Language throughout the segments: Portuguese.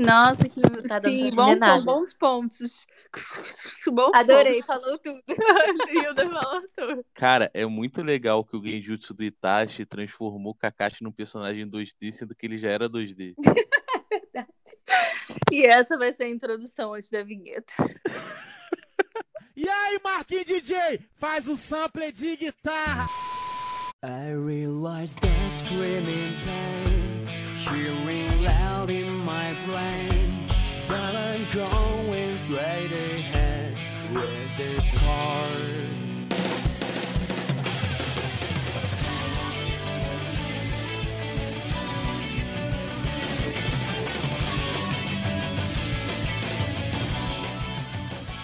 Nossa, que Tá dando sim, bom, nada. bons pontos. Bons Adorei, pontos. falou tudo. Hilda falou tudo. Cara, é muito legal que o Genjutsu do Itachi transformou o Kakashi num personagem 2D, sendo que ele já era 2D. E essa vai ser a introdução antes da vinheta. E aí, Marquinhos DJ, faz o sample de guitarra. I realize that screaming pain, cheering loud in my brain. But I'm going straight ahead with this heart.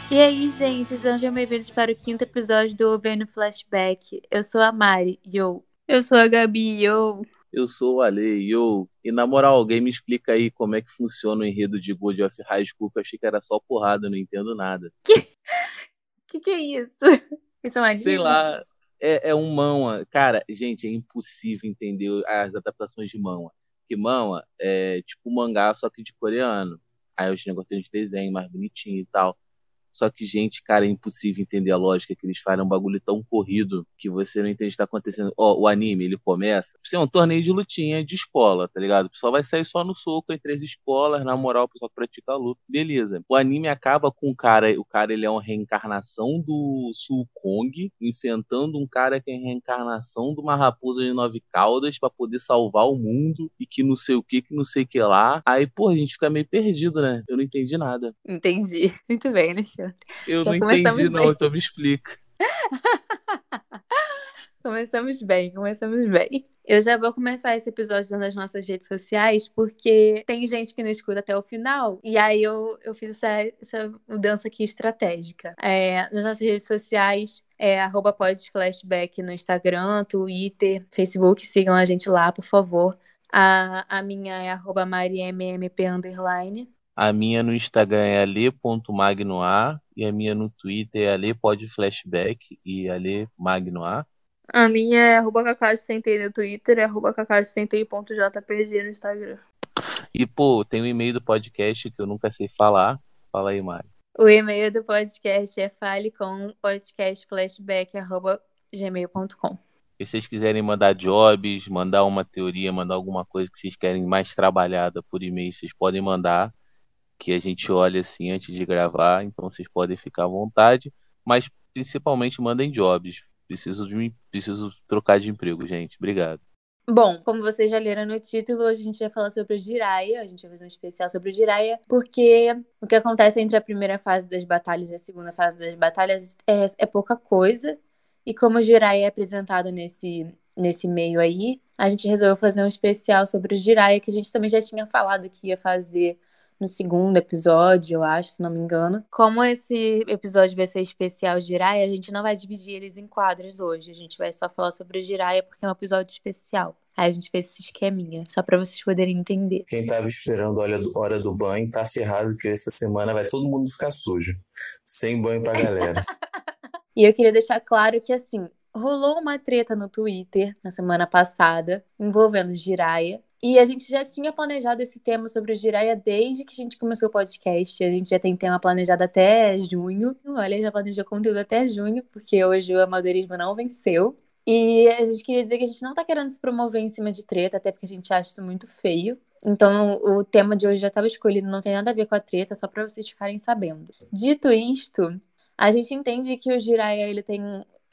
E aí, gente, sejam bem-vindos para o quinto episódio do Vendo Flashback. Eu sou a Mari, yo. Eu sou a Gabi, eu. Eu sou o Ale, eu. E na moral, alguém me explica aí como é que funciona o enredo de God of High School, que eu achei que era só porrada, não entendo nada. Que que é isso? Isso é uma Sei lá, é, é um manhwa. Cara, gente, é impossível entender as adaptações de manhwa. Porque manhwa é tipo mangá, só que de coreano. Aí os negócios tem de desenho mais bonitinho e tal. Só que, gente, cara, é impossível entender a lógica que eles fazem. É um bagulho tão corrido que você não entende o que tá acontecendo. Ó, o anime, ele começa. Isso é um torneio de lutinha de escola, tá ligado? O pessoal vai sair só no soco entre as escolas, na moral, o pessoal pratica a luta. Beleza. O anime acaba com o cara. O cara, ele é uma reencarnação do Sulkong, enfrentando um cara que é reencarnação de uma raposa de nove caudas pra poder salvar o mundo e que não sei o que, que não sei o que lá. Aí, pô, a gente fica meio perdido, né? Eu não entendi nada. Entendi. Muito bem, Alexandre. Eu Já não entendi, não, bem. então me explica. Começamos bem, começamos bem. Eu já vou começar esse episódio nas nossas redes sociais, porque tem gente que não escuta até o final, e aí eu, eu fiz essa, essa mudança aqui estratégica. É, nas nossas redes sociais, é arroba podflashback no Instagram, Twitter, Facebook, sigam a gente lá, por favor. A, a minha é arroba underline. A minha no Instagram é ale.magnoa e a minha no Twitter é ale.podflashback e ale.magnoa. A minha é arroba cacau60 no Twitter e arroba cacau60.jpg no Instagram. E, pô, tem o e-mail do podcast que eu nunca sei falar. Fala aí, Mari. O e-mail do podcast é falecom.podcastflashback.gmail.com. E se vocês quiserem mandar jobs, mandar uma teoria, mandar alguma coisa que vocês querem mais trabalhada por e-mail, vocês podem mandar, que a gente olha assim antes de gravar, então vocês podem ficar à vontade, mas principalmente mandem jobs. Preciso de preciso trocar de emprego, gente. Obrigado. Bom, como vocês já leram no título, hoje a gente vai falar sobre o Jiraiya. A gente vai fazer um especial sobre o Jiraiya, porque o que acontece entre a primeira fase das batalhas e a segunda fase das batalhas é, é pouca coisa. E como o Jiraiya é apresentado nesse, nesse meio aí, a gente resolveu fazer um especial sobre o Jiraiya, que a gente também já tinha falado que ia fazer no segundo episódio, eu acho, se não me engano. Como esse episódio vai ser especial Jiraiya, a gente não vai dividir eles em quadros hoje. A gente vai só falar sobre o Jiraiya porque é um episódio especial. Aí a gente fez esse esqueminha, só pra vocês poderem entender. Quem tava esperando a hora do, hora do banho tá ferrado, que essa semana vai todo mundo ficar sujo. Sem banho pra galera. E eu queria deixar claro que, assim, rolou uma treta no Twitter na semana passada envolvendo Jiraiya. E a gente já tinha planejado esse tema sobre o Jiraiya desde que a gente começou o podcast. A gente já tem tema planejado até junho. Olha, já planejou conteúdo até junho, porque hoje o amadorismo não venceu. E a gente queria dizer que a gente não tá querendo se promover em cima de treta, até porque a gente acha isso muito feio. Então, o tema de hoje já estava escolhido, não tem nada a ver com a treta, só pra vocês ficarem sabendo. Dito isto, a gente entende que o Jiraiya, ele tem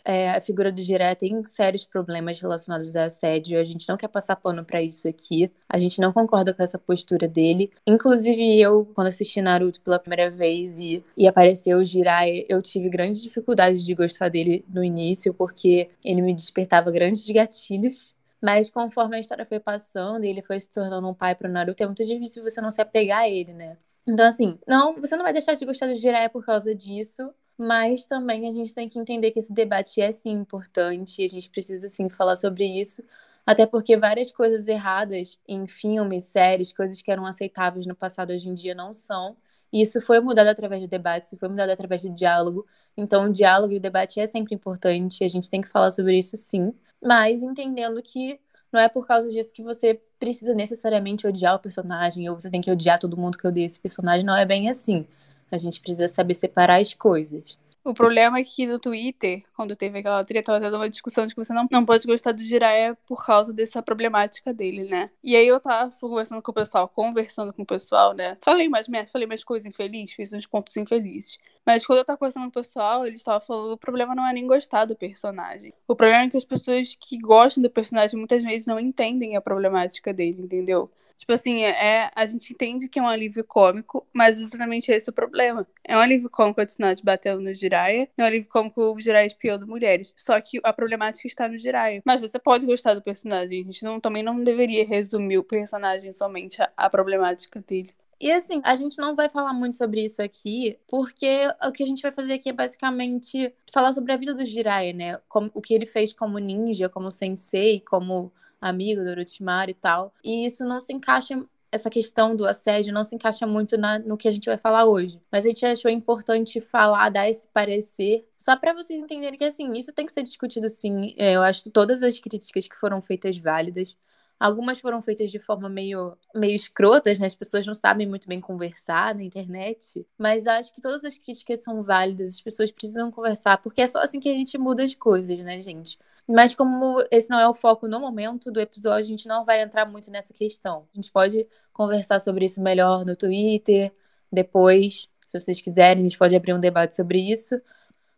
é, a figura do Jiraiya tem sérios problemas relacionados a assédio. A gente não quer passar pano pra isso aqui. A gente não concorda com essa postura dele. Inclusive, eu, quando assisti Naruto pela primeira vez e, e apareceu o Jiraiya, eu tive grandes dificuldades de gostar dele no início, porque ele me despertava grandes gatilhos. Mas conforme a história foi passando e ele foi se tornando um pai pro Naruto, é muito difícil você não se apegar a ele, né? Então, assim, não, você não vai deixar de gostar do Jiraiya por causa disso, mas também a gente tem que entender que esse debate é sim importante a gente precisa sim falar sobre isso, até porque várias coisas erradas em filmes, séries, coisas que eram aceitáveis no passado hoje em dia não são. E isso foi mudado através do debate, isso foi mudado através do diálogo. Então, o diálogo e o debate é sempre importante, a gente tem que falar sobre isso sim, mas entendendo que não é por causa disso que você precisa necessariamente odiar o personagem, ou você tem que odiar todo mundo que odeia esse personagem. Não é bem assim. A gente precisa saber separar as coisas. O problema é que no Twitter, quando teve aquela treta, tava tendo uma discussão de que você não, não pode gostar do Jiraiya por causa dessa problemática dele, né? E aí eu tava conversando com o pessoal, conversando com o pessoal, né? Falei mais merda, falei mais coisas infelizes, fiz uns pontos infelizes. Mas quando eu tava conversando com o pessoal, eles estavam falando o problema não é nem gostar do personagem. O problema é que as pessoas que gostam do personagem muitas vezes não entendem a problemática dele, entendeu? Tipo assim, é, a gente entende que é um alívio cômico, mas exatamente esse é o problema. É um alívio cômico a Tsunade batendo no Jiraiya, é um alívio cômico o Jiraiya espiando mulheres. Só que a problemática está no Jiraiya. Mas você pode gostar do personagem, a gente não, também não deveria resumir o personagem somente a problemática dele. E assim, a gente não vai falar muito sobre isso aqui, porque o que a gente vai fazer aqui é basicamente falar sobre a vida do Jiraiya, né? Como, o que ele fez como ninja, como sensei, como amigo do Orochimaru e tal. E isso não se encaixa essa questão do assédio não se encaixa muito na, no que a gente vai falar hoje. Mas a gente achou importante falar, dar esse parecer, só para vocês entenderem que, assim, isso tem que ser discutido sim. É, eu acho todas as críticas que foram feitas válidas. Algumas foram feitas de forma meio, meio escrotas, né? As pessoas não sabem muito bem conversar na internet. Mas acho que todas as críticas são válidas, as pessoas precisam conversar, porque é só assim que a gente muda as coisas, né, gente? Mas como esse não é o foco no momento do episódio, a gente não vai entrar muito nessa questão. A gente pode conversar sobre isso melhor no Twitter, depois, se vocês quiserem, a gente pode abrir um debate sobre isso.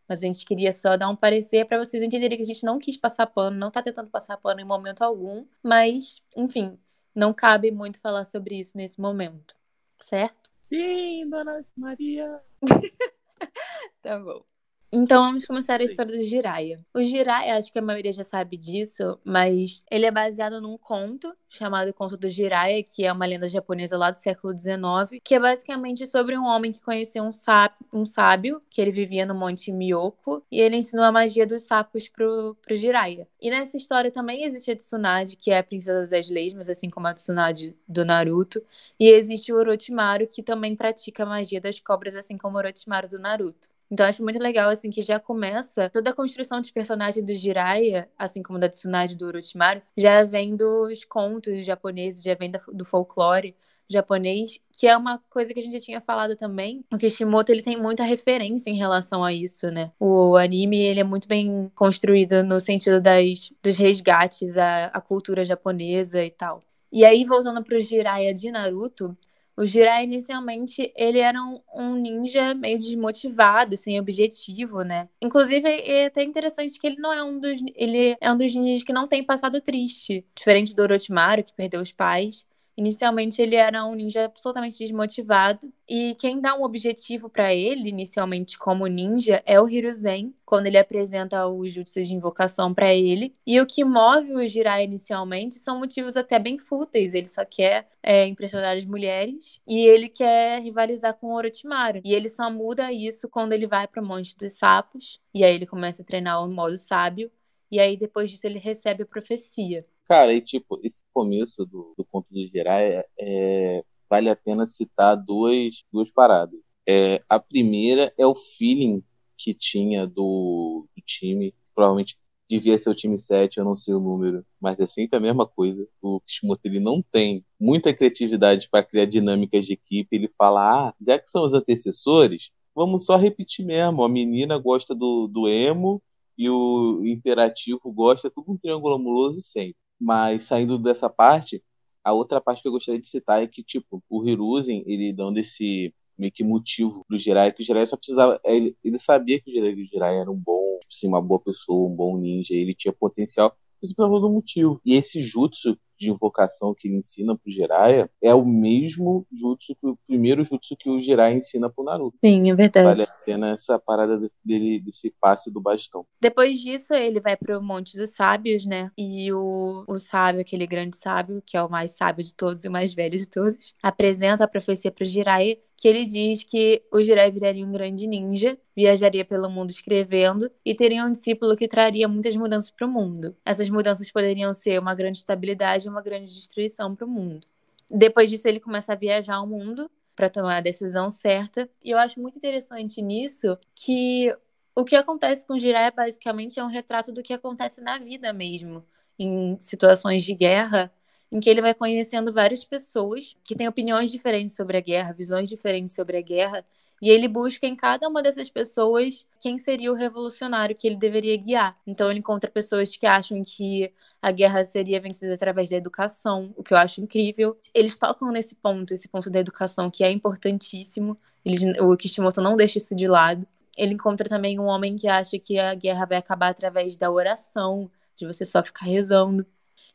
Mas a gente queria só dar um parecer para vocês entenderem que a gente não quis passar pano, não tá tentando passar pano em momento algum, mas, enfim, não cabe muito falar sobre isso nesse momento. Certo? Sim, dona Maria. tá bom. Então vamos começar a história do Jiraiya. O Jiraiya, acho que a maioria já sabe disso, mas ele é baseado num conto chamado Conto do Jiraiya, que é uma lenda japonesa lá do século XIX, que é basicamente sobre um homem que conheceu um, sábio, um sábio que ele vivia no Monte Miyoko, e ele ensinou a magia dos sapos pro, pro Jiraiya. E nessa história também existe a Tsunade, que é a princesa das dez leis, mas assim como a Tsunade do Naruto, e existe o Orochimaru, que também pratica a magia das cobras, assim como o Orochimaru do Naruto. Então acho muito legal, assim, que já começa toda a construção de personagem do Jiraiya, assim como da Tsunade do Orochimaru, já vem dos contos japoneses, já vem do folclore japonês, que é uma coisa que a gente já tinha falado também. O Kishimoto, ele tem muita referência em relação a isso, né? O anime, ele é muito bem construído no sentido das, dos resgates à, à cultura japonesa e tal. E aí, voltando pro Jiraiya de Naruto, o Jiraiya, inicialmente, ele era um, um, ninja meio desmotivado, sem objetivo, né? Inclusive, é até interessante que ele não é um dos... Ele é um dos ninjas que não tem passado triste. Diferente do Orochimaru, que perdeu os pais. Inicialmente ele era um ninja absolutamente desmotivado e quem dá um objetivo para ele inicialmente como ninja é o Hiruzen, quando ele apresenta o jutsu de invocação para ele. E o que move o Jiraiya inicialmente são motivos até bem fúteis. Ele só quer é, impressionar as mulheres e ele quer rivalizar com o Orochimaru. E ele só muda isso quando ele vai para o Monte dos Sapos e aí ele começa a treinar o modo sábio. E aí depois disso ele recebe a profecia. Cara, e tipo, esse começo do, do conto do Jiraiya, é, vale a pena citar duas, duas paradas. É, a primeira é o feeling que tinha do, do time, provavelmente devia ser o time 7, eu não sei o número, mas é sempre a mesma coisa. O Kishimoto ele não tem muita criatividade para criar dinâmicas de equipe. Ele fala: ah, já que são os antecessores, vamos só repetir mesmo. A menina gosta do, do emo e o imperativo gosta, tudo um triângulo amoroso sempre. Mas saindo dessa parte, a outra parte que eu gostaria de citar é que, tipo, o Hiruzen, ele dando esse meio que motivo pro Jirai, que o Jirai só precisava. Ele, ele sabia que o Jirai, o Jirai era um bom, tipo assim, uma boa pessoa, um bom ninja, ele tinha potencial, mas precisava do motivo. E esse jutsu de invocação que ele ensina pro Jiraiya é o mesmo jutsu que o primeiro jutsu que o Jiraiya ensina pro Naruto. Sim, é verdade. Vale a pena essa parada desse, dele, desse passe do bastão. Depois disso, ele vai pro Monte dos Sábios, né? E o, o sábio, aquele grande sábio, que é o mais sábio de todos e o mais velho de todos, apresenta a profecia pro Jiraiya que ele diz que o Jiraiya viraria um grande ninja, viajaria pelo mundo escrevendo e teria um discípulo que traria muitas mudanças para o mundo. Essas mudanças poderiam ser uma grande estabilidade e uma grande destruição para o mundo. Depois disso, ele começa a viajar ao mundo para tomar a decisão certa. E eu acho muito interessante nisso que o que acontece com Jiraiya basicamente é um retrato do que acontece na vida mesmo, em situações de guerra em que ele vai conhecendo várias pessoas que têm opiniões diferentes sobre a guerra, visões diferentes sobre a guerra, e ele busca em cada uma dessas pessoas quem seria o revolucionário que ele deveria guiar. Então ele encontra pessoas que acham que a guerra seria vencida através da educação, o que eu acho incrível. Eles tocam nesse ponto, esse ponto da educação que é importantíssimo. Eles, o Kishimoto não deixa isso de lado. Ele encontra também um homem que acha que a guerra vai acabar através da oração, de você só ficar rezando.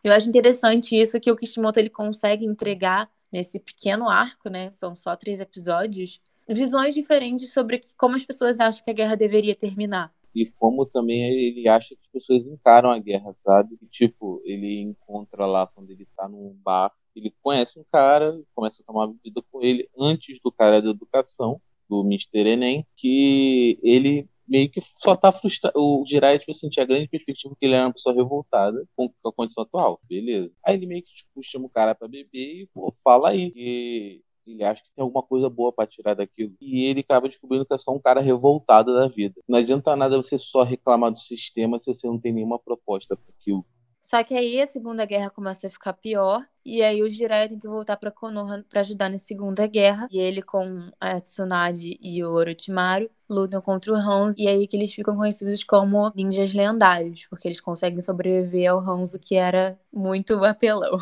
Eu acho interessante isso que o Kishimoto ele consegue entregar nesse pequeno arco, né? São só três episódios, visões diferentes sobre como as pessoas acham que a guerra deveria terminar. E como também ele acha que as pessoas encaram a guerra, sabe? E, tipo, ele encontra lá quando ele tá num bar, ele conhece um cara, começa a tomar bebida com ele antes do cara da educação, do Mr. Enem, que ele meio que só tá frustrado. O Jiraiya, tipo assim, tinha a grande perspectiva que ele era uma pessoa revoltada com a condição atual. Beleza. Aí ele meio que tipo, chama o cara pra beber e, pô, fala aí. Que ele acha que tem alguma coisa boa para tirar daquilo. E ele acaba descobrindo que é só um cara revoltado da vida. Não adianta nada você só reclamar do sistema se você não tem nenhuma proposta para aquilo. Só que aí a Segunda Guerra começa a ficar pior, e aí o Jiraiya tem que voltar para Konoha para ajudar na Segunda Guerra, e ele com a Tsunade e o Orochimaru lutam contra o Hanzo, e aí que eles ficam conhecidos como ninjas lendários, porque eles conseguem sobreviver ao Hanzo que era muito apelão.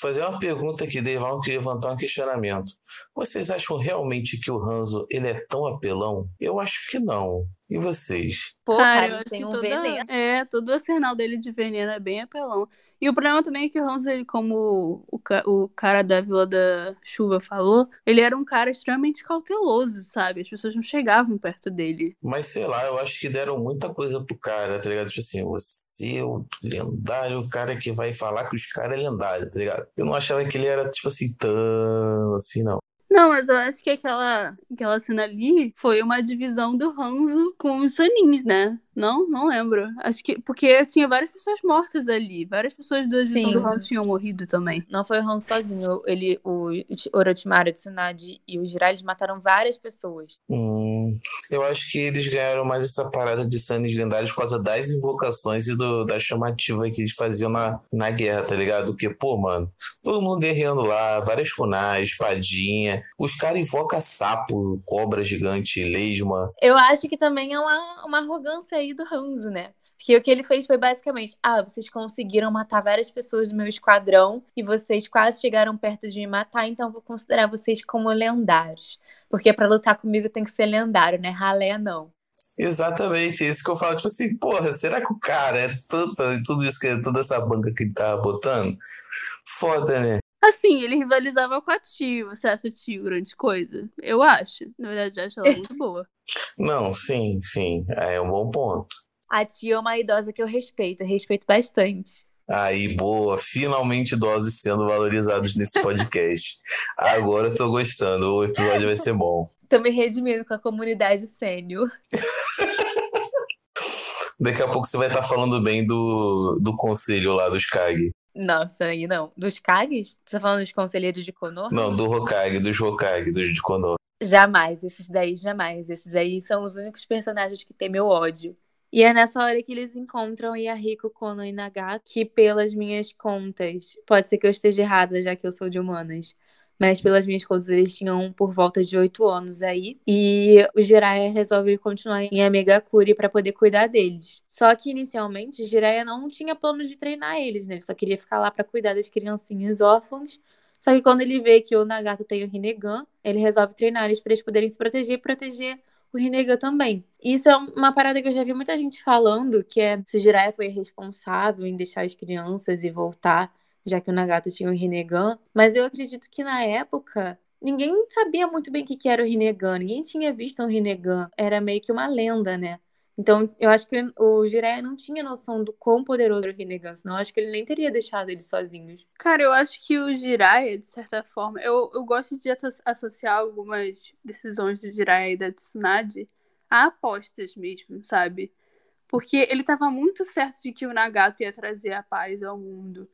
Fazer uma pergunta aqui, Deival, que levantar um questionamento. Vocês acham realmente que o Hanzo ele é tão apelão? Eu acho que não. E vocês? Pô, Cara, cara, eu acho tem que um toda- veneno. É, todo o arsenal dele de veneno é bem apelão. E o problema também é que o Hans, ele, como o, o cara da Vila da Chuva falou, ele era um cara extremamente cauteloso, sabe? As pessoas não chegavam perto dele. Mas sei lá, eu acho que deram muita coisa pro cara, tá ligado? Tipo assim, você é o lendário, o cara que vai falar que os caras é lendário, tá ligado? Eu não achava que ele era, tipo assim, tão assim, não. Não, mas eu acho que aquela, aquela cena ali foi uma divisão do Hanzo com os Sanins, né? Não, não lembro. Acho que. Porque tinha várias pessoas mortas ali. Várias pessoas divisão Sim. do Hanzo tinham morrido também. Não foi o Hanzo sozinho. Ele, o Orochimaru, o Tsunade e o Jiraiya, eles mataram várias pessoas. Hum, eu acho que eles ganharam mais essa parada de Sanis lendários por causa das invocações e do, da chamativa que eles faziam na, na guerra, tá ligado? Porque, pô, mano, todo mundo guerreando lá, várias funais, espadinha. Os caras invocam sapo, cobra gigante, lesma. Eu acho que também é uma, uma arrogância aí do Hanzo, né? Porque o que ele fez foi basicamente: ah, vocês conseguiram matar várias pessoas do meu esquadrão e vocês quase chegaram perto de me matar, então vou considerar vocês como lendários. Porque pra lutar comigo tem que ser lendário, né? Ralé não. Exatamente, isso que eu falo, tipo assim, porra, será que o cara é tanto, tudo isso que toda essa banca que ele tava botando? Foda, né? Assim, ele rivalizava com a Tio. Você acha a Tio grande coisa? Eu acho. Na verdade, eu acho ela muito boa. Não, sim, sim, é um bom ponto. A tia é uma idosa que eu respeito, eu respeito bastante. Aí, boa, finalmente idosos sendo valorizados nesse podcast. Agora eu tô gostando, o episódio vai ser bom. Tô me redimindo com a comunidade sênior. Daqui a pouco você vai estar falando bem do, do conselho lá dos Kag. Não, isso aí não. Dos Kages? Você tá falando dos conselheiros de Konoha? Não, do Hokage, dos Hokage, dos de Konoha. Jamais, esses daí jamais. Esses aí são os únicos personagens que têm meu ódio. E é nessa hora que eles encontram Yahiko, Kono e Nagato, que pelas minhas contas, pode ser que eu esteja errada, já que eu sou de humanas, mas pelas minhas contas eles tinham por volta de oito anos aí. E o Jiraiya resolve continuar em Amegakuri para poder cuidar deles. Só que inicialmente Jiraiya não tinha plano de treinar eles, né? Ele só queria ficar lá para cuidar das criancinhas órfãs. Só que quando ele vê que o Nagato tem o Rinnegan, ele resolve treinar eles para eles poderem se proteger e proteger o Rinnegan também. Isso é uma parada que eu já vi muita gente falando, que é se o Jiraiya foi responsável em deixar as crianças e voltar, já que o Nagato tinha o Rinnegan. Mas eu acredito que na época ninguém sabia muito bem o que era o Rinnegan, ninguém tinha visto um Rinnegan, era meio que uma lenda, né? Então, eu acho que o Jiraiya não tinha noção do quão poderoso era o Rinnegan, senão eu acho que ele nem teria deixado eles sozinhos. Cara, eu acho que o Jiraiya, de certa forma, eu, eu gosto de asso- associar algumas decisões do Jiraiya e da Tsunade a apostas mesmo, sabe? Porque ele tava muito certo de que o Nagato ia trazer a paz ao mundo.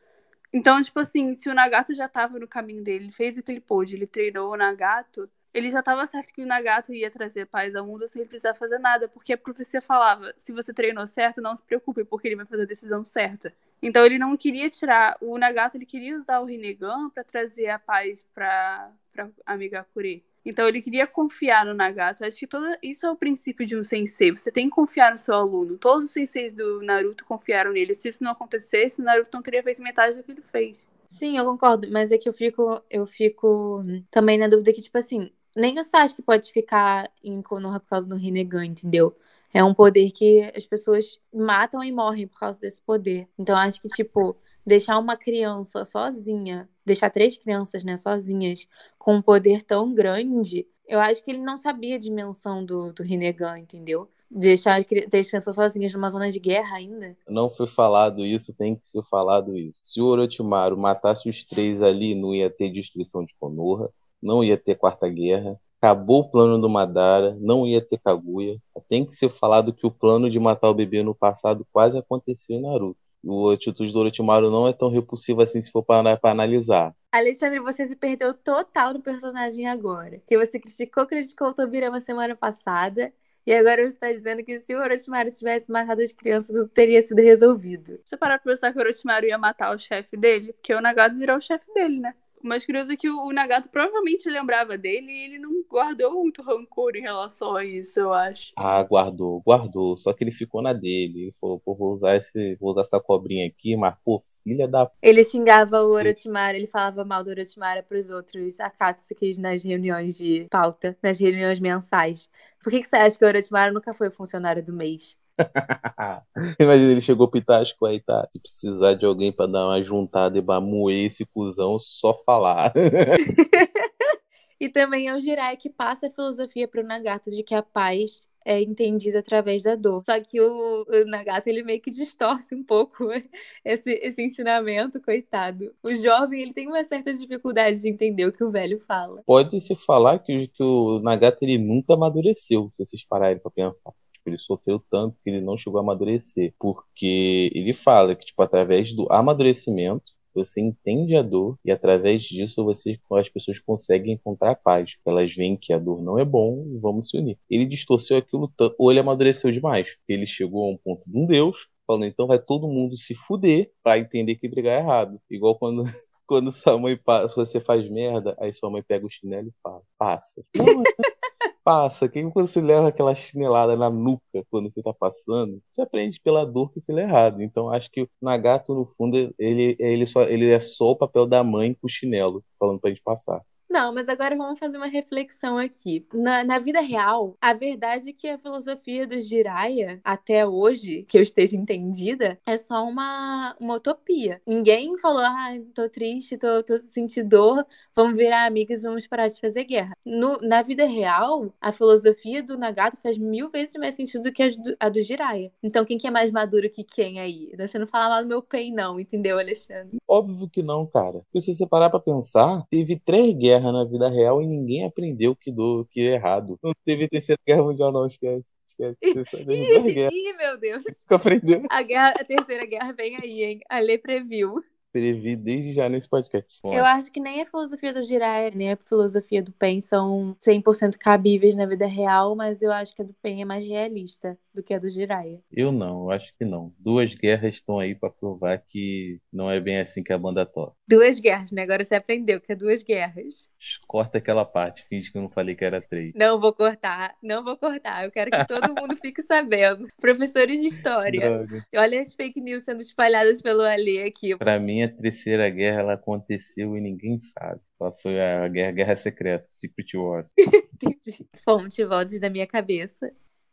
Então, tipo assim, se o Nagato já tava no caminho dele, ele fez o que ele pôde, ele treinou o Nagato, ele já tava certo que o Nagato ia trazer paz ao mundo sem ele precisar fazer nada, porque a profecia falava: se você treinou certo, não se preocupe, porque ele vai fazer a decisão certa. Então ele não queria tirar o Nagato, ele queria usar o Rinnegan para trazer a paz para para amiga Kure. Então ele queria confiar no Nagato. Acho que todo isso é o princípio de um sensei. Você tem que confiar no seu aluno. Todos os senseis do Naruto confiaram nele. Se isso não acontecesse, o Naruto não teria feito metade do que ele fez. Sim, eu concordo, mas é que eu fico, eu fico também na dúvida que, tipo assim, nem o Sasuke pode ficar em Konoha por causa do Rinnegan, entendeu? É um poder que as pessoas matam e morrem por causa desse poder. Então acho que, tipo, deixar uma criança sozinha, deixar três crianças, né, sozinhas, com um poder tão grande, eu acho que ele não sabia a dimensão do, do Rinnegan, entendeu? Deixar três crianças sozinhas numa zona de guerra ainda. Não foi falado isso, tem que ser falado isso. Se o Orochimaru matasse os três ali, não ia ter destruição de Konoha, não ia ter Quarta Guerra, acabou o plano do Madara, não ia ter Kaguya. Tem que ser falado que o plano de matar o bebê no passado quase aconteceu em Naruto o atitude do Orochimaru não é tão repulsiva assim se for para analisar. Alexandre, você se perdeu total no personagem agora. Que você criticou, criticou o Tobirama semana passada. E agora você está dizendo que se o Orochimaru tivesse matado as crianças, tudo teria sido resolvido. Você parar pra pensar que o Orochimaru ia matar o chefe dele? Porque o Nagato virou o chefe dele, né? O mais curioso é que o Nagato provavelmente lembrava dele e ele não guardou muito rancor em relação a isso, eu acho. Ah, guardou, guardou. Só que ele ficou na dele. Ele falou, pô, vou usar, esse, vou usar essa cobrinha aqui, mas, pô, filha da. Ele xingava o Orochimaru, ele falava mal do Orochimaru pros outros Akatsuki nas reuniões de pauta, nas reuniões mensais. Por que, que você acha que o Orochimaru nunca foi funcionário do mês? Imagina, ele chegou pitasco aí, tá? Se precisar de alguém pra dar uma juntada e moer esse cuzão, só falar. e também é o Jirai que passa a filosofia pro Nagato de que a paz é entendida através da dor. Só que o, o, Nagato, ele meio que distorce um pouco esse, esse ensinamento, coitado. O jovem, ele tem uma certa dificuldade de entender o que o velho fala. Pode-se falar que, que o Nagato, ele nunca amadureceu, se vocês pararem pra pensar. Tipo, ele sofreu tanto que ele não chegou a amadurecer. Porque ele fala que, tipo, através do amadurecimento, você entende a dor e através disso você, as pessoas conseguem encontrar paz. Elas veem que a dor não é bom e vamos se unir. Ele distorceu aquilo ou ele amadureceu demais. Ele chegou a um ponto de um Deus, falando então vai todo mundo se fuder para entender que brigar é errado. Igual quando quando sua mãe passa, você faz merda, aí sua mãe pega o chinelo e fala: "Passa". Não, passa, que você leva aquela chinelada na nuca quando você tá passando, você aprende pela dor que pelo errado. Então acho que o Nagato, no fundo, ele, ele, só, ele é só o papel da mãe com o chinelo, falando pra gente passar. Não, mas agora vamos fazer uma reflexão aqui. Na, na vida real, a verdade é que a filosofia do Jiraiya, até hoje, que eu esteja entendida, é só uma, uma utopia. Ninguém falou, ah, tô triste, tô, tô sentindo dor, vamos virar amigas, vamos parar de fazer guerra. No, na vida real, a filosofia do Nagato faz mil vezes mais sentido do que a do, a do Jiraiya. Então, quem que é mais maduro que quem aí? Você não fala mal do meu pen, não, entendeu, Alexandre? Óbvio que não, cara. Porque se você parar pra pensar, teve três guerras guerra na vida real e ninguém aprendeu que do que é errado. Não teve terceira guerra mundial, não, esquece. esquece. Ih, ih, meu Deus. Aprendeu? A, guerra, a terceira guerra vem aí, hein? A lei previu previ desde já nesse podcast. Bom, eu acho que nem a filosofia do Jiraiya, nem a filosofia do Pen são 100% cabíveis na vida real, mas eu acho que a do Pen é mais realista do que a do Jiraiya. Eu não, eu acho que não. Duas guerras estão aí para provar que não é bem assim que a banda toca. Duas guerras, né? Agora você aprendeu que é duas guerras. Corta aquela parte, finge que eu não falei que era três. Não vou cortar, não vou cortar. Eu quero que todo mundo fique sabendo. Professores de história. Droga. Olha as fake news sendo espalhadas pelo Ali aqui. Pra mim, a terceira guerra ela aconteceu e ninguém sabe. Ela foi a guerra, guerra secreta, Secret Wars. Entendi. Fonte, vozes da minha cabeça.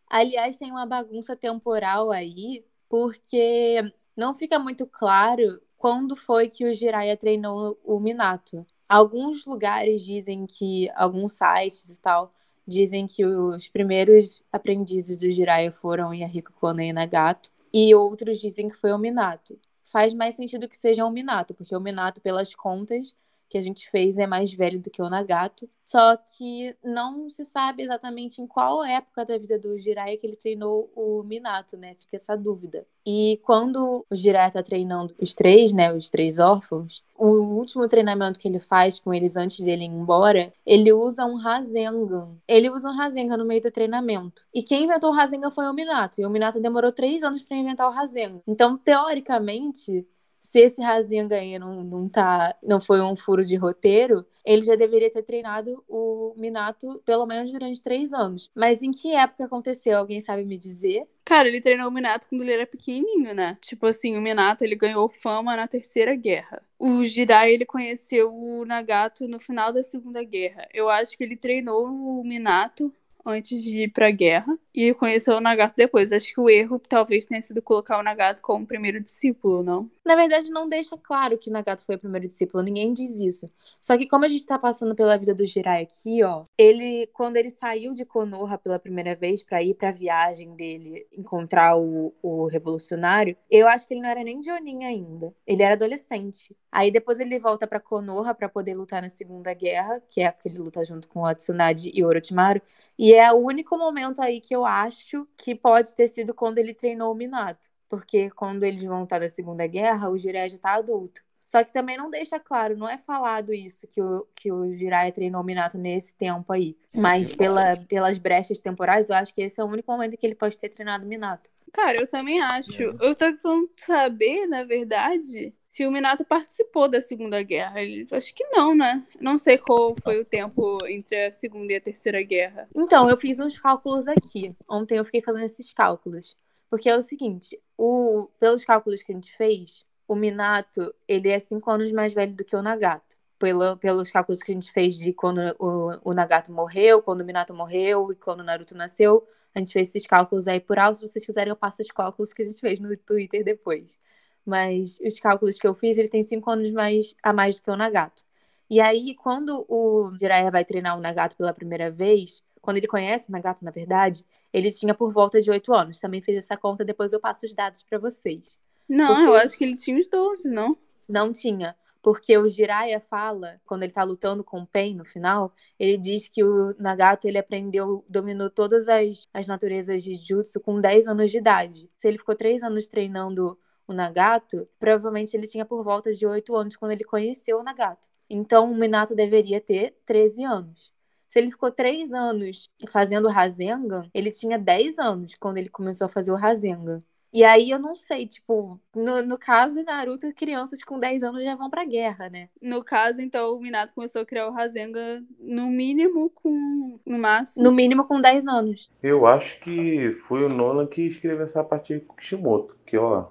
Aliás, tem uma bagunça temporal aí, porque não fica muito claro quando foi que o Jiraiya treinou o Minato. Alguns lugares dizem que, alguns sites e tal, dizem que os primeiros aprendizes do Jiraiya foram Yahiko Kone e Nagato, e outros dizem que foi o Minato. Faz mais sentido que seja o Minato, porque o Minato, pelas contas, que a gente fez é mais velho do que o Nagato. Só que não se sabe exatamente em qual época da vida do Jiraiya que ele treinou o Minato, né? Fica essa dúvida. E quando o Jiraiya tá treinando os três, né? Os três órfãos, o último treinamento que ele faz com eles antes de ele ir embora, ele usa um Rasengan. Ele usa um Rasengan no meio do treinamento. E quem inventou o Rasengan foi o Minato. E o Minato demorou três anos para inventar o Rasengan. Então, teoricamente, se esse Razinha ganha não, não, tá, não foi um furo de roteiro, ele já deveria ter treinado o Minato pelo menos durante três anos. Mas em que época aconteceu? Alguém sabe me dizer? Cara, ele treinou o Minato quando ele era pequenininho, né? Tipo assim, o Minato, ele ganhou fama na Terceira Guerra. O Jirai, ele conheceu o Nagato no final da Segunda Guerra. Eu acho que ele treinou o Minato antes de ir pra guerra e conheceu o Nagato depois. Acho que o erro talvez tenha sido colocar o Nagato como primeiro discípulo, não? Na verdade, não deixa claro que Nagato foi o primeiro discípulo, ninguém diz isso. Só que como a gente tá passando pela vida do Jirai aqui, ó, ele, quando ele saiu de Konoha pela primeira vez para ir pra viagem dele encontrar o, o revolucionário, eu acho que ele não era nem Jonin ainda. Ele era adolescente. Aí depois ele volta para Konoha para poder lutar na Segunda Guerra, que é que ele luta junto com o Tsunade e Orochimaru, e é o único momento aí que eu acho que pode ter sido quando ele treinou o Minato. Porque quando eles vão estar da Segunda Guerra, o Jiraiya já tá adulto. Só que também não deixa claro, não é falado isso, que o, que o Jiraiya treinou o Minato nesse tempo aí. Mas pela, pelas brechas temporais, eu acho que esse é o único momento que ele pode ter treinado o Minato. Cara, eu também acho. Eu tô tentando saber, na verdade, se o Minato participou da Segunda Guerra. Ele, acho que não, né? Não sei qual foi o tempo entre a Segunda e a Terceira Guerra. Então, eu fiz uns cálculos aqui. Ontem eu fiquei fazendo esses cálculos. Porque é o seguinte, o, pelos cálculos que a gente fez, o Minato, ele é cinco anos mais velho do que o Nagato. Pelo, pelos cálculos que a gente fez de quando o, o Nagato morreu, quando o Minato morreu e quando o Naruto nasceu, a gente fez esses cálculos aí por alto. Se vocês quiserem, eu passo os cálculos que a gente fez no Twitter depois. Mas os cálculos que eu fiz, ele tem cinco anos mais, a mais do que o Nagato. E aí, quando o Jiraiya vai treinar o Nagato pela primeira vez, quando ele conhece o Nagato, na verdade, ele tinha por volta de oito anos. Também fiz essa conta, depois eu passo os dados para vocês. Não, Porque- eu acho que ele tinha uns 12, não? Não tinha. Porque o Jiraiya fala, quando ele tá lutando com o Pain no final, ele diz que o Nagato ele aprendeu, dominou todas as, as naturezas de Jutsu com 10 anos de idade. Se ele ficou 3 anos treinando o Nagato, provavelmente ele tinha por volta de 8 anos quando ele conheceu o Nagato. Então o Minato deveria ter 13 anos. Se ele ficou 3 anos fazendo o Rasengan, ele tinha 10 anos quando ele começou a fazer o Rasengan. E aí eu não sei, tipo, no, no caso Naruto, crianças com 10 anos já vão pra guerra, né? No caso, então, o Minato começou a criar o Rasengan no mínimo com. No máximo. No mínimo com 10 anos. Eu acho que foi o Nolan que escreveu essa parte com o Kishimoto, que ó,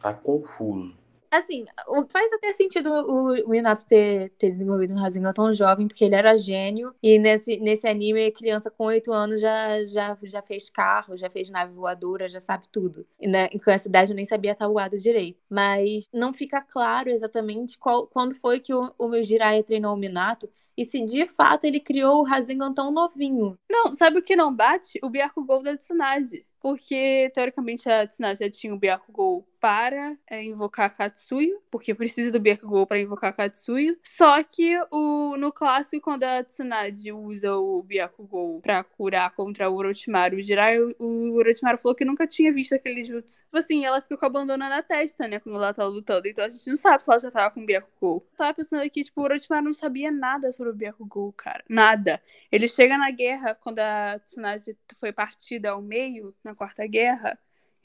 tá confuso. Assim, o- faz até sentido o, o Minato ter, ter desenvolvido um Rasengan tão jovem, porque ele era gênio. E nesse, nesse anime, criança com 8 anos já, já, já fez carro, já fez nave voadora, já sabe tudo. E, né, e com essa idade eu nem sabia tabuada direito. Mas não fica claro exatamente qual, quando foi que o, o Jiraiya treinou o Minato. E se de fato ele criou o Rasengan tão novinho. Não, sabe o que não bate? O Byakugou da Tsunade. Porque, teoricamente, a Tsunade já tinha o Byakugou para é, invocar Katsuyo, porque precisa do Byakugou para invocar Katsuyo. Só que o, no clássico, quando a Tsunade usa o Byakugou para curar contra o Orochimaru o Jiraiya, o, Orochimaru falou que nunca tinha visto aquele jutsu. Tipo assim, ela fica com a bandana na testa, né, quando ela tá lutando. Então a gente não sabe se ela já tava com o Byakugou. Eu tava pensando aqui, tipo, o Orochimaru não sabia nada sobre o Byakugou, cara. Nada. Ele chega na guerra, quando a Tsunade foi partida ao meio, na Quarta Guerra,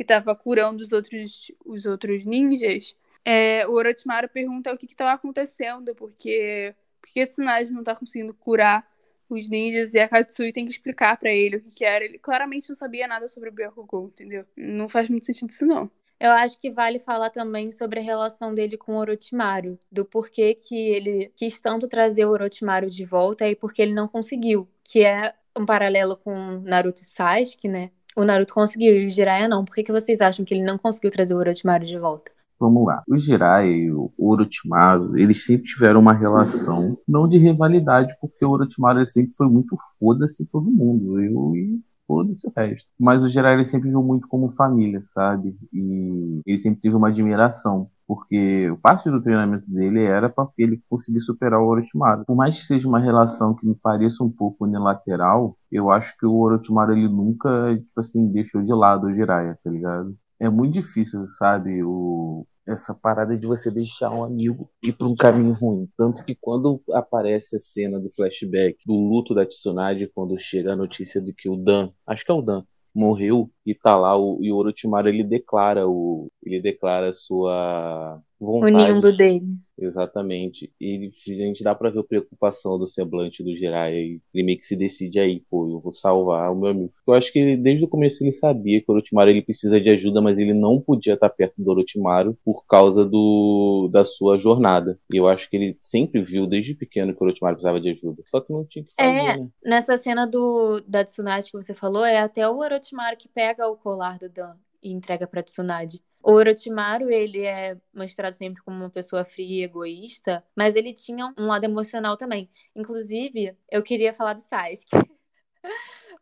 e tava curando os outros, os outros ninjas, é, o Orochimaru pergunta o que que tava acontecendo, porque, porque a Tsunade não tá conseguindo curar os ninjas e a Katsui tem que explicar pra ele o que que era. Ele claramente não sabia nada sobre o Byakugou, entendeu? Não faz muito sentido isso, não. Eu acho que vale falar também sobre a relação dele com o Orochimaru, do porquê que ele quis tanto trazer o Orochimaru de volta e porque ele não conseguiu, que é um paralelo com Naruto e Sasuke, né? O Naruto conseguiu e o Jiraiya não. Por que, que vocês acham que ele não conseguiu trazer o Orochimaru de volta? Vamos lá. O Jiraiya e o Orochimaru, eles sempre tiveram uma relação, não de rivalidade, porque o Orochimaru sempre foi muito foda-se todo mundo. Eu e foda-se o resto. Mas o Jiraiya ele sempre viu muito como família, sabe? E ele sempre teve uma admiração porque parte do treinamento dele era para ele conseguir superar o Orochimaru. Por mais que seja uma relação que me pareça um pouco unilateral, eu acho que o Orochimaru ele nunca, tipo assim, deixou de lado o Jiraiya, tá ligado? É muito difícil, sabe, o, essa parada de você deixar um amigo ir para um caminho ruim. Tanto que quando aparece a cena do flashback do luto da Tsunade, quando chega a notícia de que o Dan, acho que é o Dan, morreu e tá lá o, e o Orochimaru ele declara o ele declara sua vontade. Unindo dele. Exatamente. E a gente dá pra ver a preocupação do semblante do Jiraiya e ele meio que se decide aí, pô, eu vou salvar o meu amigo. Eu acho que ele, desde o começo ele sabia que o Orochimaru ele precisa de ajuda, mas ele não podia estar perto do Orochimaru por causa do, da sua jornada. E eu acho que ele sempre viu desde pequeno que o Orochimaru precisava de ajuda. Só que não tinha que fazer, É, né? nessa cena do, da Tsunade que você falou, é até o Orochimaru que pega o colar do Dan e entrega pra Tsunade. O Orochimaru, ele é mostrado sempre como uma pessoa fria e egoísta, mas ele tinha um lado emocional também. Inclusive, eu queria falar do Sasuke.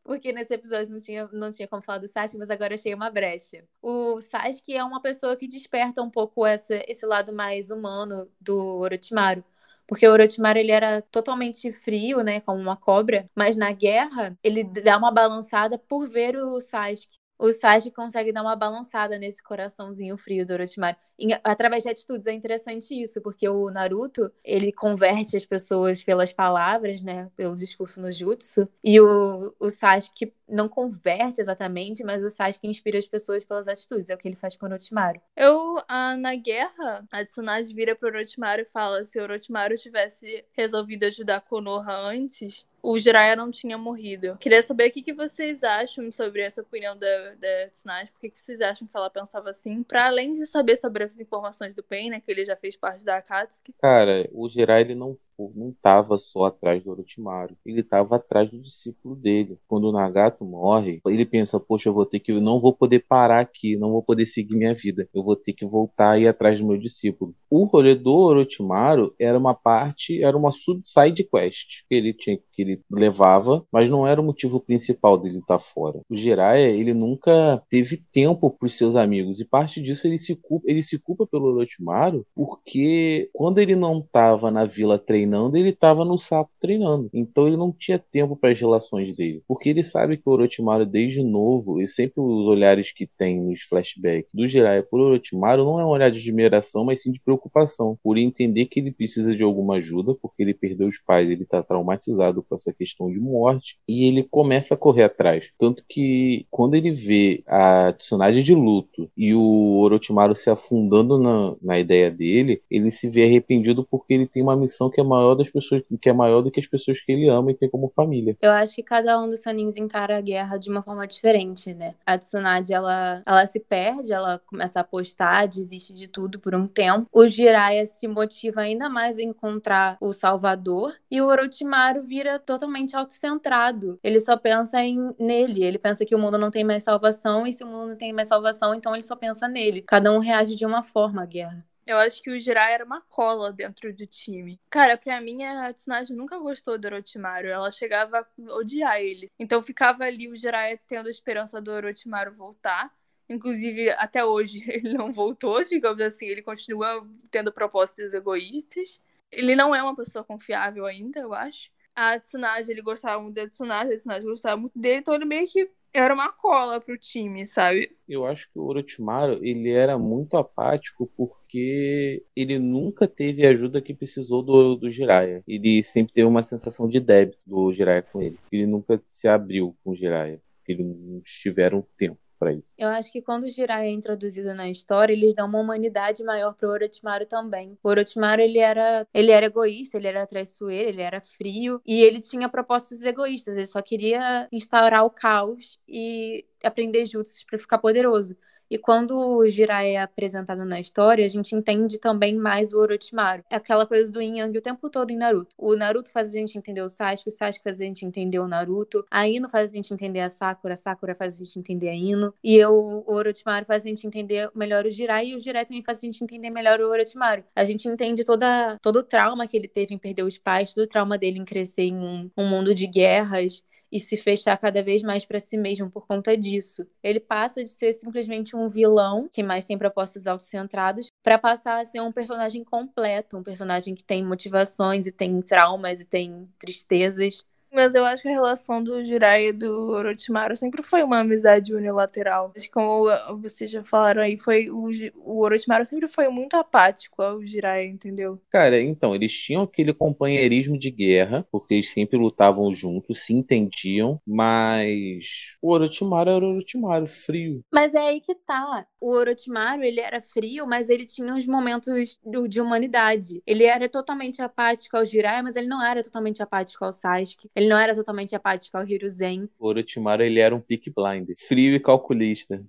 Porque nesse episódio não tinha, não tinha como falar do Sasuke, mas agora achei uma brecha. O Sasuke é uma pessoa que desperta um pouco essa, esse lado mais humano do Orochimaru. Porque o Orochimaru ele era totalmente frio, né, como uma cobra, mas na guerra ele dá uma balançada por ver o Sasuke. O Sasuke consegue dar uma balançada nesse coraçãozinho frio do Orochimaru. Através de atitudes é interessante isso, porque o Naruto, ele converte as pessoas pelas palavras, né, pelo discurso no jutsu, e o, o Sasuke não converte exatamente, mas o Sasuke inspira as pessoas pelas atitudes, é o que ele faz com o Orochimaru. Eu, ah, na guerra, a Tsunade vira pro Orochimaru e fala: se o Orochimaru tivesse resolvido ajudar Konoha antes, o Jiraiya não tinha morrido. Queria saber o que, que vocês acham sobre essa opinião da, da Tsunade, por que, vocês acham que ela pensava assim, pra além de saber sobre as informações do Pain, né, que ele já fez parte da Akatsuki. Cara, o Jiraiya ele não não tava só atrás do Orochimaru, ele tava atrás do discípulo dele. Quando o Nagato morre, ele pensa, poxa, eu vou ter que, eu não vou poder parar aqui, não vou poder seguir minha vida. Eu vou ter que voltar e ir atrás do meu discípulo. O rolê do Orochimaru era uma parte, era uma sub-side quest que ele tinha que ele levava, mas não era o motivo principal dele estar fora. O Jiraiya, ele nunca teve tempo para os seus amigos e parte disso ele se culpa, ele se culpa pelo Orochimaru porque quando ele não estava na vila treinando, ele estava no sapo treinando. Então ele não tinha tempo para as relações dele, porque ele sabe que o Orochimaru desde novo, e sempre os olhares que tem nos flashbacks do Jiraiya por Orochimaru não é um olhar de admiração, mas sim de preocupação, por entender que ele precisa de alguma ajuda, porque ele perdeu os pais, ele está traumatizado com essa questão de morte, e ele começa a correr atrás. Tanto que quando ele vê a Tsunade de luto e o Orochimaru se afundando na, na ideia dele, ele se vê arrependido porque ele tem uma missão que é maior das pessoas, que é maior do que as pessoas que ele ama e tem como família. Eu acho que cada um dos Sanins encara a guerra de uma forma diferente, né? A Tsunade, ela, ela se perde, ela começa a apostar, desiste de tudo por um tempo. O Jiraiya se motiva ainda mais a encontrar o Salvador. E o Orochimaru vira totalmente autocentrado. Ele só pensa em, nele. Ele pensa que o mundo não tem mais salvação. E se o mundo não tem mais salvação, então ele só pensa nele. Cada um reage de uma forma à guerra. Eu acho que o Jiraiya era uma cola dentro do time. Cara, pra mim, a Tsunade nunca gostou do Orochimaru. Ela chegava a odiar ele. Então ficava ali o Jiraiya tendo a esperança do Orochimaru voltar. Inclusive, até hoje, ele não voltou, digamos assim. Ele continua tendo propósitos egoístas. Ele não é uma pessoa confiável ainda, eu acho. A Tsunade, ele gostava muito da Tsunade, a Tsunade gostava muito dele. Então ele meio que era uma cola pro time, sabe? Eu acho que o Orochimaru, ele era muito apático porque ele nunca teve a ajuda que precisou do, do Jiraiya. Ele sempre teve uma sensação de débito do Jiraiya com ele. Ele nunca se abriu com o Jiraiya. Eles não tiveram tempo para isso. Eu acho que quando o Jiraiya é introduzido na história, eles dão uma humanidade maior pro Orochimaru também. O Orochimaru, ele era, ele era egoísta, ele era traiçoeiro, ele era frio e ele tinha propósitos egoístas. Ele só queria instaurar o caos e aprender jutsus para ficar poderoso. E quando o Jiraiya é apresentado na história, a gente entende também mais o Orochimaru. É aquela coisa do Yin Yang o tempo todo em Naruto. O Naruto faz a gente entender o Sasuke, o Sasuke faz a gente entender o Naruto, a Ino faz a gente entender a Sakura, a Sakura faz a gente entender a Ino, e eu, o Orochimaru faz a gente entender melhor o Jiraiya, e o Jiraiya também faz a gente entender melhor o Orochimaru. A gente entende toda, todo o trauma que ele teve em perder os pais, todo o trauma dele em crescer em um, um mundo de guerras, e se fechar cada vez mais para si mesmo por conta disso. Ele passa de ser simplesmente um vilão que mais tem propostas autocentradas para passar a ser um personagem completo, um personagem que tem motivações e tem traumas e tem tristezas. Mas eu acho que a relação do Jiraiya e do Orochimaru sempre foi uma amizade unilateral. Acho que como vocês já falaram aí, foi o, o Orochimaru sempre foi muito apático ao Jiraiya, entendeu? Cara, então, eles tinham aquele companheirismo de guerra, porque eles sempre lutavam juntos, se entendiam, mas o Orochimaru era o Orochimaru, frio. Mas é aí que tá. O Orochimaru, ele era frio, mas ele tinha uns momentos de humanidade. Ele era totalmente apático ao Jiraiya, mas ele não era totalmente apático ao Sasuke. Ele não era totalmente apático ao Hiruzen. O Orochimaru, ele era um pick blinder, frio e calculista.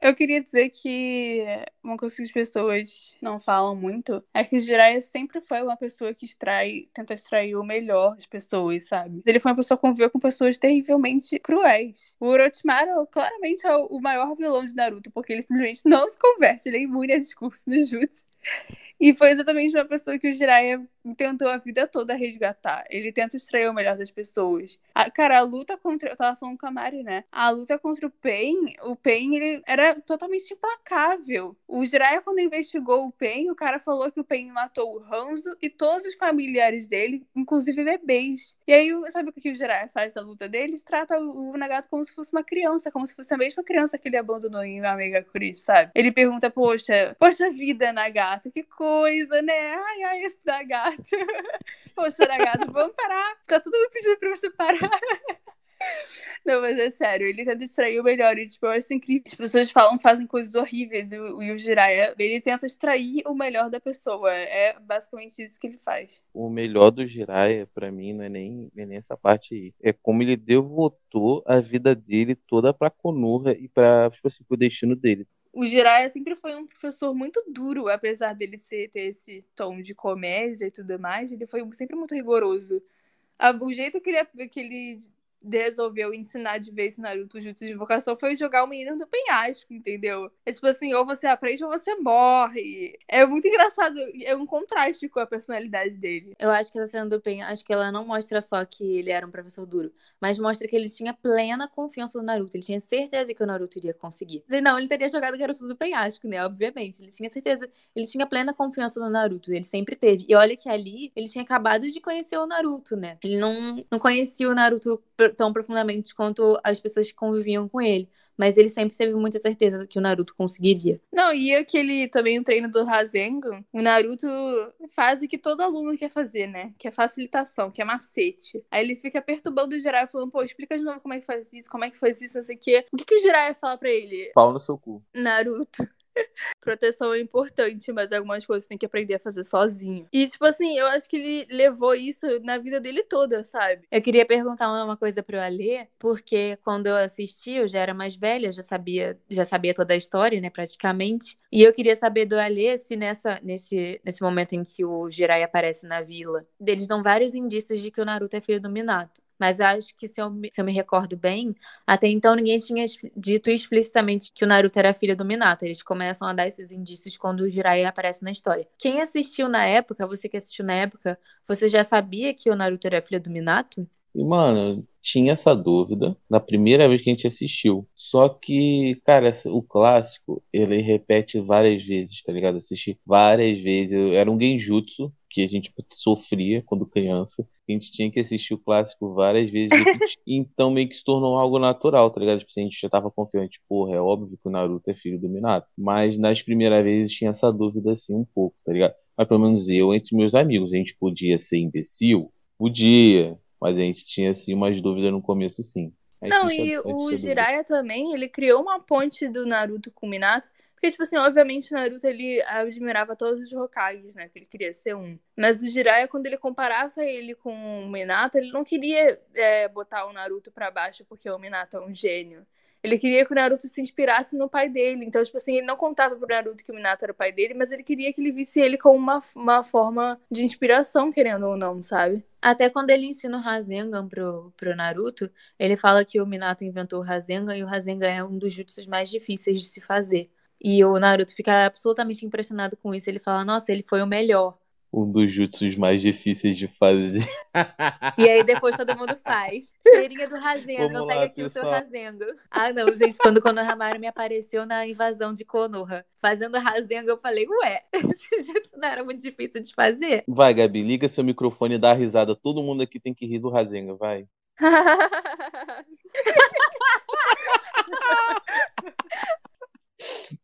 Eu queria dizer que uma coisa que as pessoas não falam muito é que o Jiraiya sempre foi uma pessoa que extrai, tenta extrair o melhor das pessoas, sabe? Ele foi uma pessoa que conviveu com pessoas terrivelmente cruéis. O Orochimaru claramente é o maior vilão de Naruto, porque ele simplesmente não se converte, ele é imune a discurso no Jutsu. E foi exatamente uma pessoa que o Jiraiya tentou a vida toda resgatar. Ele tenta extrair o melhor das pessoas. A, cara, a luta contra. Eu tava falando com a Mari, né? A luta contra o Pain, o Pain, ele era totalmente implacável. O Jiraiya, quando investigou o Pain, o cara falou que o Pain matou o Hanzo e todos os familiares dele, inclusive bebês. E aí, sabe o que o Jiraiya faz na luta deles? Trata o Nagato como se fosse uma criança, como se fosse a mesma criança que ele abandonou em Amiga Chris, sabe? Ele pergunta, poxa, poxa vida, Nagato, que coisa, né? Ai, ai, esse Nagato. Poxa, Nagato, vamos parar. Tá todo mundo pedindo pra você parar. Não, mas é sério, ele tenta extrair o melhor. E, tipo, eu acho incrível. As pessoas falam, fazem coisas horríveis. E o, e o Jiraiya, ele tenta extrair o melhor da pessoa. É basicamente isso que ele faz. O melhor do Jiraiya, pra mim, não é nem, é nem essa parte aí. É como ele devotou a vida dele toda pra Konoha e pra, tipo assim, pro destino dele. O Jiraiya sempre foi um professor muito duro, apesar dele ser, ter esse tom de comédia e tudo mais. Ele foi sempre muito rigoroso. O jeito que ele, que ele resolveu ensinar de vez Naruto Jutsu de invocação foi jogar o menino do penhasco, entendeu? É tipo assim, ou você aprende ou você morre. É muito engraçado, é um contraste com a personalidade dele. Eu acho que essa cena do penhasco, ela não mostra só que ele era um professor duro, mas mostra que ele tinha plena confiança no Naruto. Ele tinha certeza que o Naruto iria conseguir. Não, ele teria jogado o garoto do penhasco, né? Obviamente. Ele tinha certeza, ele tinha plena confiança no Naruto. Ele sempre teve. E olha que ali, ele tinha acabado de conhecer o Naruto, né? Ele não, não conhecia o Naruto tão profundamente quanto as pessoas que conviviam com ele. Mas ele sempre teve muita certeza que o Naruto conseguiria. Não, e aquele também o treino do Rasengan, o Naruto faz o que todo aluno quer fazer, né? Que é facilitação, que é macete. Aí ele fica perturbando o Jiraiya, falando, pô, explica de novo como é que faz isso, como é que faz isso, não sei o quê. O que, que o Jiraiya fala pra ele? Pau no seu cu. Naruto. Proteção é importante, mas algumas coisas tem que aprender a fazer sozinho. E, tipo assim, eu acho que ele levou isso na vida dele toda, sabe? Eu queria perguntar uma coisa pro Alê, porque quando eu assisti, eu já era mais velha, já sabia, já sabia toda a história, né, praticamente. E eu queria saber do Alê se nessa, nesse, nesse momento em que o Jirai aparece na vila, eles dão vários indícios de que o Naruto é filho do Minato. Mas acho que, se eu, se eu me recordo bem, até então ninguém tinha dito explicitamente que o Naruto era filho do Minato. Eles começam a dar esses indícios quando o Jiraiya aparece na história. Quem assistiu na época, você que assistiu na época, você já sabia que o Naruto era filho do Minato? E, mano, tinha essa dúvida na primeira vez que a gente assistiu. Só que, cara, o clássico, ele repete várias vezes, tá ligado? Assisti várias vezes. Era um genjutsu que a gente sofria quando criança. A gente tinha que assistir o clássico várias vezes. então meio que se tornou algo natural, tá ligado? Tipo, a gente já tava confiante, porra, é óbvio que o Naruto é filho do Minato. Mas nas primeiras vezes tinha essa dúvida assim um pouco, tá ligado? Mas pelo menos eu, entre meus amigos, a gente podia ser imbecil? Podia. Mas a gente tinha assim umas dúvidas no começo, sim. Não, e o Jiraiya também, ele criou uma ponte do Naruto com o Minato porque, tipo assim, obviamente, Naruto, ele admirava todos os Hokages, né? Que ele queria ser um. Mas o Jiraiya, quando ele comparava ele com o Minato, ele não queria é, botar o Naruto pra baixo porque o Minato é um gênio. Ele queria que o Naruto se inspirasse no pai dele. Então, tipo assim, ele não contava pro Naruto que o Minato era o pai dele, mas ele queria que ele visse ele como uma, uma forma de inspiração, querendo ou não, sabe? Até quando ele ensina o Rasengan pro, pro Naruto, ele fala que o Minato inventou o Rasengan e o Rasengan é um dos jutsus mais difíceis de se fazer. E o Naruto fica absolutamente impressionado com isso. Ele fala, nossa, ele foi o melhor. Um dos jutsus mais difíceis de fazer. E aí depois todo mundo faz. Feirinha do Rasengo, Vamos pega lá, aqui o seu pessoal. Rasengo. Ah, não, gente, quando Konohamaru me apareceu na invasão de Konoha, fazendo Rasengo, eu falei, ué, esse jutsu não era muito difícil de fazer? Vai, Gabi, liga seu microfone e dá risada. Todo mundo aqui tem que rir do Rasenga, vai.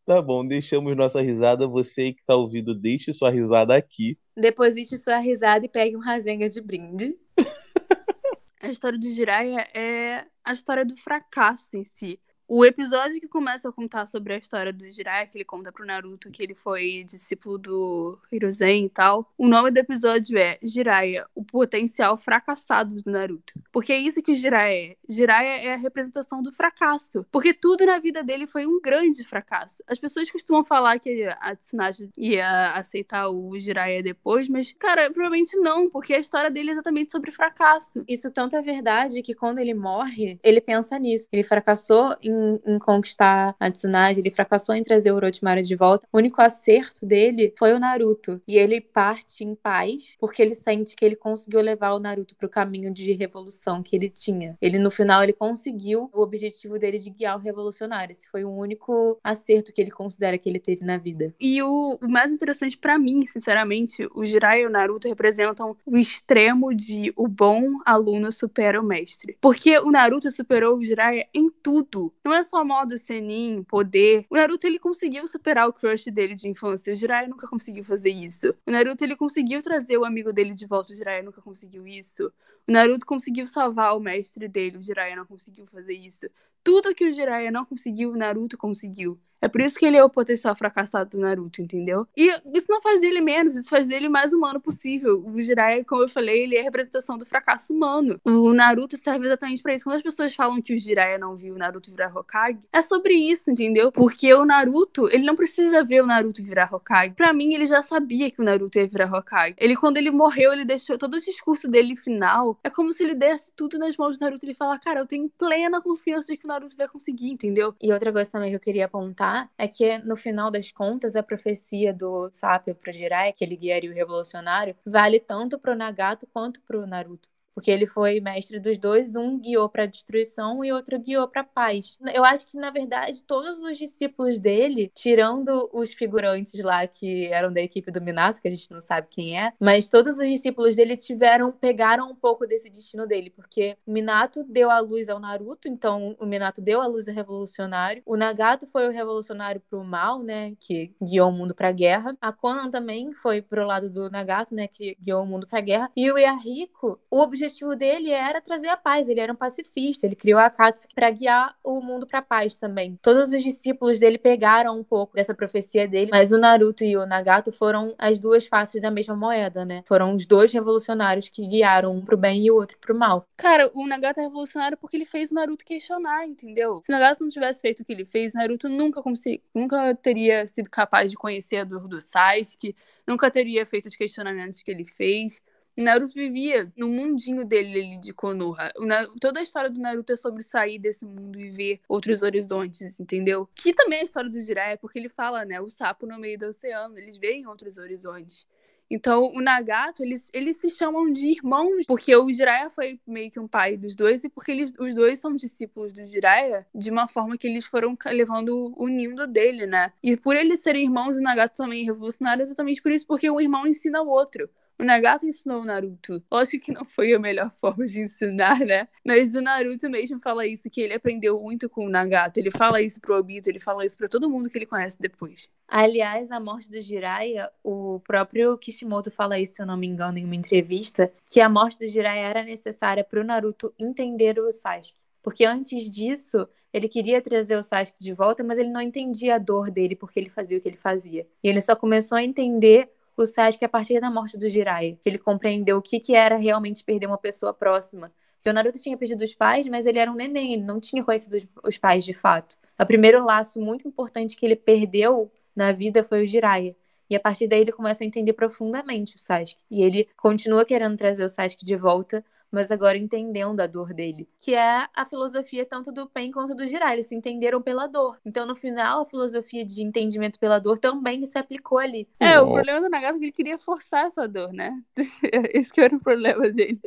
Tá bom, deixamos nossa risada. Você aí que tá ouvindo, deixe sua risada aqui. Deposite sua risada e pegue um Rasenga de brinde. A história do Jiraiya é a história do fracasso em si. O episódio que começa a contar sobre a história do Jiraiya, que ele conta pro Naruto que ele foi discípulo do Hiruzen e tal, o nome do episódio é Jiraiya, o potencial fracassado do Naruto. Porque é isso que o Jiraiya é. Jiraiya é a representação do fracasso. Porque tudo na vida dele foi um grande fracasso. As pessoas costumam falar que a Tsunade ia aceitar o Jiraiya depois, mas, cara, provavelmente não, porque a história dele é exatamente sobre fracasso. Isso tanto é verdade que quando ele morre, ele pensa nisso. Ele fracassou em, em conquistar a Tsunade, ele fracassou em trazer o Orochimaru de volta. O único acerto dele foi o Naruto. E ele parte em paz porque ele sente que ele conseguiu levar o Naruto pro caminho de revolução que ele tinha. Ele, no final, ele conseguiu o objetivo dele de guiar o revolucionário. Esse foi o único acerto que ele considera que ele teve na vida. E o, mais interessante pra mim, sinceramente, o Jiraiya e o Naruto representam o extremo de o bom aluno supera o mestre. Porque o Naruto superou o Jiraiya em tudo. Não é só modo Senin, poder. O Naruto ele conseguiu superar o crush dele de infância. O Jiraiya nunca conseguiu fazer isso. O Naruto ele conseguiu trazer o amigo dele de volta. O Jiraiya nunca conseguiu isso. O Naruto conseguiu salvar o mestre dele. O Jiraiya não conseguiu fazer isso. Tudo que o Jiraiya não conseguiu, o Naruto conseguiu. É por isso que ele é o potencial fracassado do Naruto, entendeu? E isso não faz dele menos, isso faz dele mais humano possível. O Jiraiya, como eu falei, ele é a representação do fracasso humano. O Naruto serve exatamente pra isso. Quando as pessoas falam que o Jiraiya não viu o Naruto virar Hokage, é sobre isso, entendeu? Porque o Naruto, ele não precisa ver o Naruto virar Hokage. Pra mim, ele já sabia que o Naruto ia virar Hokage. Ele, quando ele morreu, ele deixou todo o discurso dele final. É como se ele desse tudo nas mãos do Naruto. Ele fala, cara, eu tenho plena confiança de que o Naruto vai conseguir, entendeu? E outra coisa também que eu queria apontar é que, no final das contas, a profecia do Sapio pro Jiraiya, que ele guiaria o revolucionário, vale tanto pro Nagato quanto pro Naruto. Porque ele foi mestre dos dois, um guiou para destruição e outro guiou para paz. Eu acho que, na verdade, todos os discípulos dele, tirando os figurantes lá que eram da equipe do Minato, que a gente não sabe quem é, mas todos os discípulos dele tiveram, pegaram um pouco desse destino dele, porque o Minato deu a luz ao Naruto, então o Minato deu a luz ao revolucionário. O Nagato foi o revolucionário pro mal, né, que guiou o mundo pra guerra. A Conan também foi pro lado do Nagato, né, que guiou o mundo pra guerra. E o Yahiko, o objetivo dele era trazer a paz, ele era um pacifista, ele criou a Akatsuki para guiar o mundo para paz também. Todos os discípulos dele pegaram um pouco dessa profecia dele, mas o Naruto e o Nagato foram as duas faces da mesma moeda, né? Foram os dois revolucionários que guiaram um pro bem e o outro pro mal. Cara, o Nagato é revolucionário porque ele fez o Naruto questionar, entendeu? Se o Nagato não tivesse feito o que ele fez, Naruto nunca, consegui, nunca teria sido capaz de conhecer a dor do Sasuke, nunca teria feito os questionamentos que ele fez. Naruto vivia no mundinho dele ali de Konoha. Toda a história do Naruto é sobre sair desse mundo e ver outros horizontes, entendeu? Que também é a história do Jiraiya, porque ele fala, né? O sapo no meio do oceano, eles veem outros horizontes. Então, o Nagato, eles, eles se chamam de irmãos, porque o Jiraiya foi meio que um pai dos dois, e porque eles, os dois são discípulos do Jiraiya, de uma forma que eles foram levando o nindo dele, né? E por eles serem irmãos, o Nagato também é revolucionário exatamente por isso, porque um irmão ensina o outro. O Nagato ensinou o Naruto. Lógico que não foi a melhor forma de ensinar, né? Mas o Naruto mesmo fala isso, que ele aprendeu muito com o Nagato. Ele fala isso pro Obito, ele fala isso pra todo mundo que ele conhece depois. Aliás, a morte do Jiraiya, o próprio Kishimoto fala isso, se eu não me engano, em uma entrevista, que a morte do Jiraiya era necessária para o Naruto entender o Sasuke. Porque antes disso, ele queria trazer o Sasuke de volta, mas ele não entendia a dor dele porque ele fazia o que ele fazia. E ele só começou a entender o Sasuke a partir da morte do Jiraiya, que ele compreendeu o que, que era realmente perder uma pessoa próxima. Porque o Naruto tinha perdido os pais, mas ele era um neném, ele não tinha conhecido os, pais de fato. O primeiro laço muito importante que ele perdeu na vida foi o Jiraiya. E a partir daí ele começa a entender profundamente o Sasuke. E ele continua querendo trazer o Sasuke de volta, mas agora entendendo a dor dele. Que é a filosofia tanto do Pen quanto do Jiraiya. Eles se entenderam pela dor. Então, no final, a filosofia de entendimento pela dor também se aplicou ali. É, o problema do Nagato é que ele queria forçar essa dor, né? Esse que era o problema dele.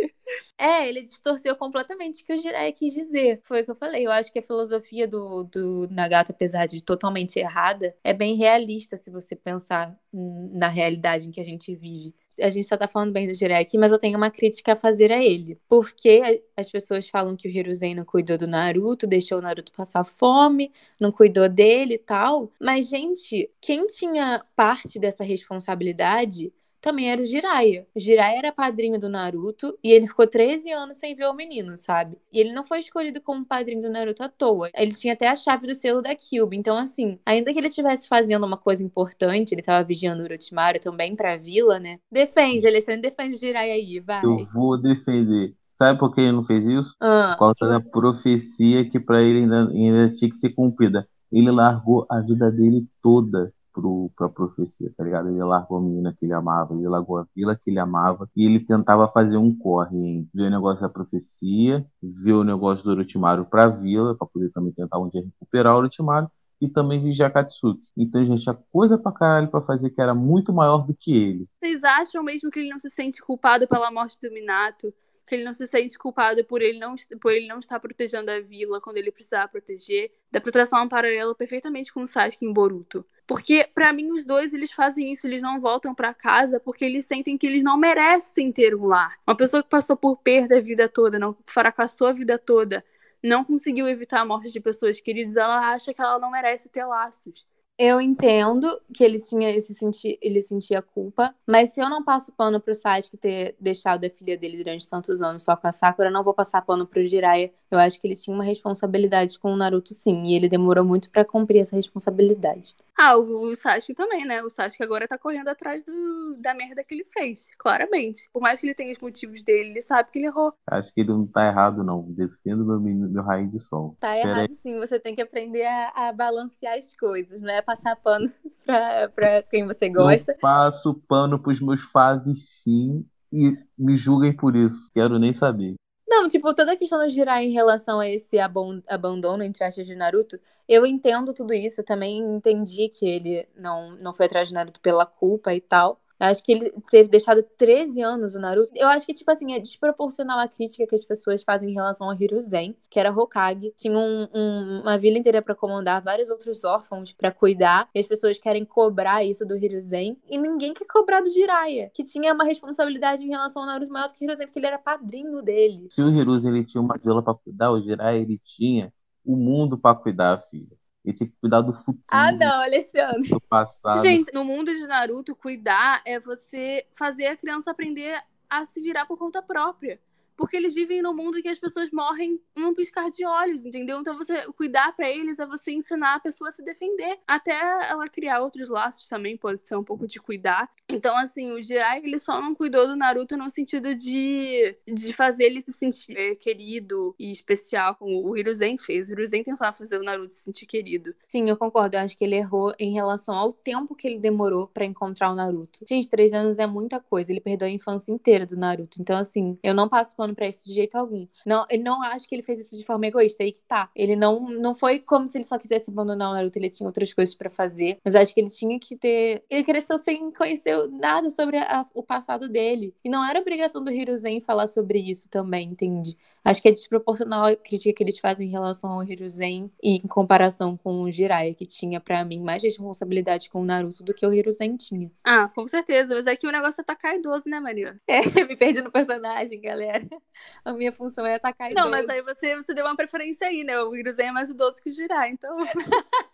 É, ele distorceu completamente o que o Jiraiya quis dizer. Foi o que eu falei. Eu acho que a filosofia do, do Nagato, apesar de totalmente errada, é bem realista se você pensar na realidade em que a gente vive. A gente só tá falando bem do Jiraiya aqui, mas eu tenho uma crítica a fazer a ele. Porque as pessoas falam que o Hiruzen não cuidou do Naruto, deixou o Naruto passar fome, não cuidou dele e tal. Mas, gente, quem tinha parte dessa responsabilidade também era o Jiraiya. O Jiraiya era padrinho do Naruto e ele ficou 13 anos sem ver o menino, sabe? E ele não foi escolhido como padrinho do Naruto à toa. Ele tinha até a chave do selo da Kyuubi. Então, assim, ainda que ele estivesse fazendo uma coisa importante, ele tava vigiando o Orochimaru também pra vila, né? Defende, Alexandre, defende o Jiraiya aí, vai. Eu vou defender. Sabe por que ele não fez isso? Ah, Por causa da profecia que pra ele ainda, ainda tinha que ser cumprida. Ele largou a vida dele toda pro, pra profecia, tá ligado? Ele largou a menina que ele amava, ele largou a vila que ele amava, e ele tentava fazer um corre em ver o negócio da profecia, ver o negócio do Orochimaru pra vila, pra poder também tentar um dia recuperar o Orochimaru, e também vigiar Katsuki. Então, gente, tinha coisa pra caralho pra fazer que era muito maior do que ele. Vocês acham mesmo que ele não se sente culpado pela morte do Minato? Que ele não se sente culpado por ele não, por ele não estar protegendo a vila quando ele precisava proteger? Dá pra traçar um paralelo perfeitamente com o Sasuke em Boruto. Porque, pra mim, os dois, eles fazem isso, eles não voltam pra casa porque eles sentem que eles não merecem ter um lar. Uma pessoa que passou por perda a vida toda, não fracassou a vida toda, não conseguiu evitar a morte de pessoas queridas, ela acha que ela não merece ter laços. Eu entendo que ele tinha esse senti ele sentia culpa, mas se eu não passo pano pro Sasuke ter deixado a filha dele durante tantos anos só com a Sakura, eu não vou passar pano pro Jiraiya. Eu acho que ele tinha uma responsabilidade com o Naruto sim, e ele demorou muito pra cumprir essa responsabilidade. Ah, o, o Sasuke também, né? O Sasuke agora tá correndo atrás do, da merda que ele fez, claramente. Por mais que ele tenha os motivos dele, ele sabe que ele errou. Acho que ele não tá errado, não. Defendo meu meu raio de sol. Tá Pera errado sim, você tem que aprender a, a balancear as coisas, não é passar pano pra, pra quem você gosta. Eu passo pano pros meus faves, sim, e me julguem por isso. Quero nem saber. Não, tipo, toda a questão do Jiraiya em relação a esse abandono, entre aspas, de Naruto, eu entendo tudo isso. Também entendi que ele não, não foi atrás de Naruto pela culpa e tal. Acho que ele ter deixado 13 anos o Naruto. Eu acho que, tipo assim, é desproporcional a crítica que as pessoas fazem em relação ao Hiruzen, que era Hokage. Tinha um- um- uma vila inteira pra comandar, vários outros órfãos pra cuidar. E as pessoas querem cobrar isso do Hiruzen. E ninguém quer cobrar do Jiraiya, que tinha uma responsabilidade em relação ao Naruto maior do que o Hiruzen, porque ele era padrinho dele. Se o Hiruzen ele tinha uma vila pra cuidar, o Jiraiya ele tinha o mundo pra cuidar, filha. Ele tinha que cuidar do futuro, Ah, não, Alexandre. do passado. Gente, no mundo de Naruto, cuidar é você fazer a criança aprender a se virar por conta própria. Porque eles vivem num mundo em que as pessoas morrem num piscar de olhos, entendeu? Então você cuidar pra eles é você ensinar a pessoa a se defender. Até ela criar outros laços também pode ser um pouco de cuidar. Então, assim, o Jiraiya, ele só não cuidou do Naruto no sentido de, de fazer ele se sentir é, querido e especial, como o Hiruzen fez. O Hiruzen tentava fazer o Naruto se sentir querido. Sim, eu concordo. Eu acho que ele errou em relação ao tempo que ele demorou pra encontrar o Naruto. Gente, três anos é muita coisa. Ele perdeu a infância inteira do Naruto. Então, assim, eu não passo pano pra isso de jeito algum. Não, ele não acho que ele fez isso de forma egoísta. Aí que tá. Ele não, não foi como se ele só quisesse abandonar o Naruto. Ele tinha outras coisas pra fazer. Mas eu acho que ele tinha que ter. Ele cresceu sem conhecer nada sobre a- o passado dele. E não era obrigação do Hiruzen falar sobre isso também, entende? Acho que é desproporcional a crítica que eles fazem em relação ao Hiruzen e em comparação com o Jiraiya, que tinha, pra mim, mais responsabilidade com o Naruto do que o Hiruzen tinha. Ah, com certeza. Mas aqui o negócio é atacar idoso, né, Maria? É, me perdi no personagem, galera. A minha função é atacar Não, idoso. mas aí você, você deu uma preferência aí, né? O Hiruzen é mais idoso que o Jirai, então...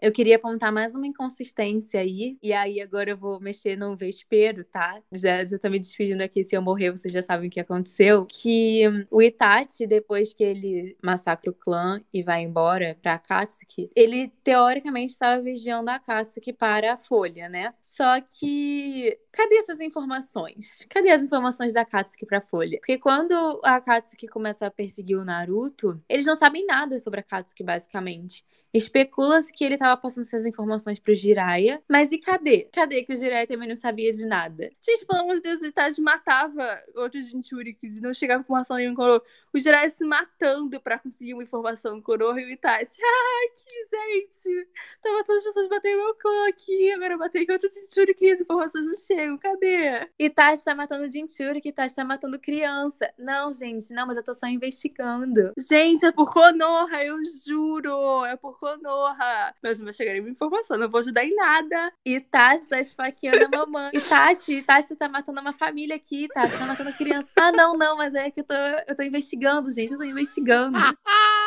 Eu queria apontar mais uma inconsistência aí. E aí agora eu vou mexer no vespeiro, tá? Já, já tô me despedindo aqui. Se eu morrer, vocês já sabem o que aconteceu. Que hum, o Itachi, depois que ele massacra o clã e vai embora pra Akatsuki, ele teoricamente estava vigiando a Akatsuki para a Folha, né? Só que. Cadê essas informações? Cadê as informações da Akatsuki pra Folha? Porque quando a Akatsuki começa a perseguir o Naruto, eles não sabem nada sobre a Akatsuki, basicamente. Especula-se que ele tava passando essas informações pro Jiraiya, mas e cadê? Cadê que o Jiraiya também não sabia de nada? Gente, pelo amor de Deus, o Itachi matava outros Jinchurikis e não chegava informação nenhuma em Konoha. O Jiraiya se matando pra conseguir uma informação em Konoha e o Itachi. Ai, que gente! Tava todas as pessoas batendo meu clã aqui, agora eu batei com outros Jinchurikis e as informações não chegam. Cadê? Itachi tá matando Jinchuriki, Itachi tá matando criança. Não, gente, não, mas eu tô só investigando. Gente, é por Konoha, eu juro! É por Konoha! Mas não vai chegar nenhuma informação, não vou ajudar em nada. Itachi tá esfaqueando a mamãe. Itachi, Itachi tá matando uma família aqui, Itachi tá matando criança. Ah, não, não, mas é que eu tô, eu tô investigando, gente, eu tô investigando.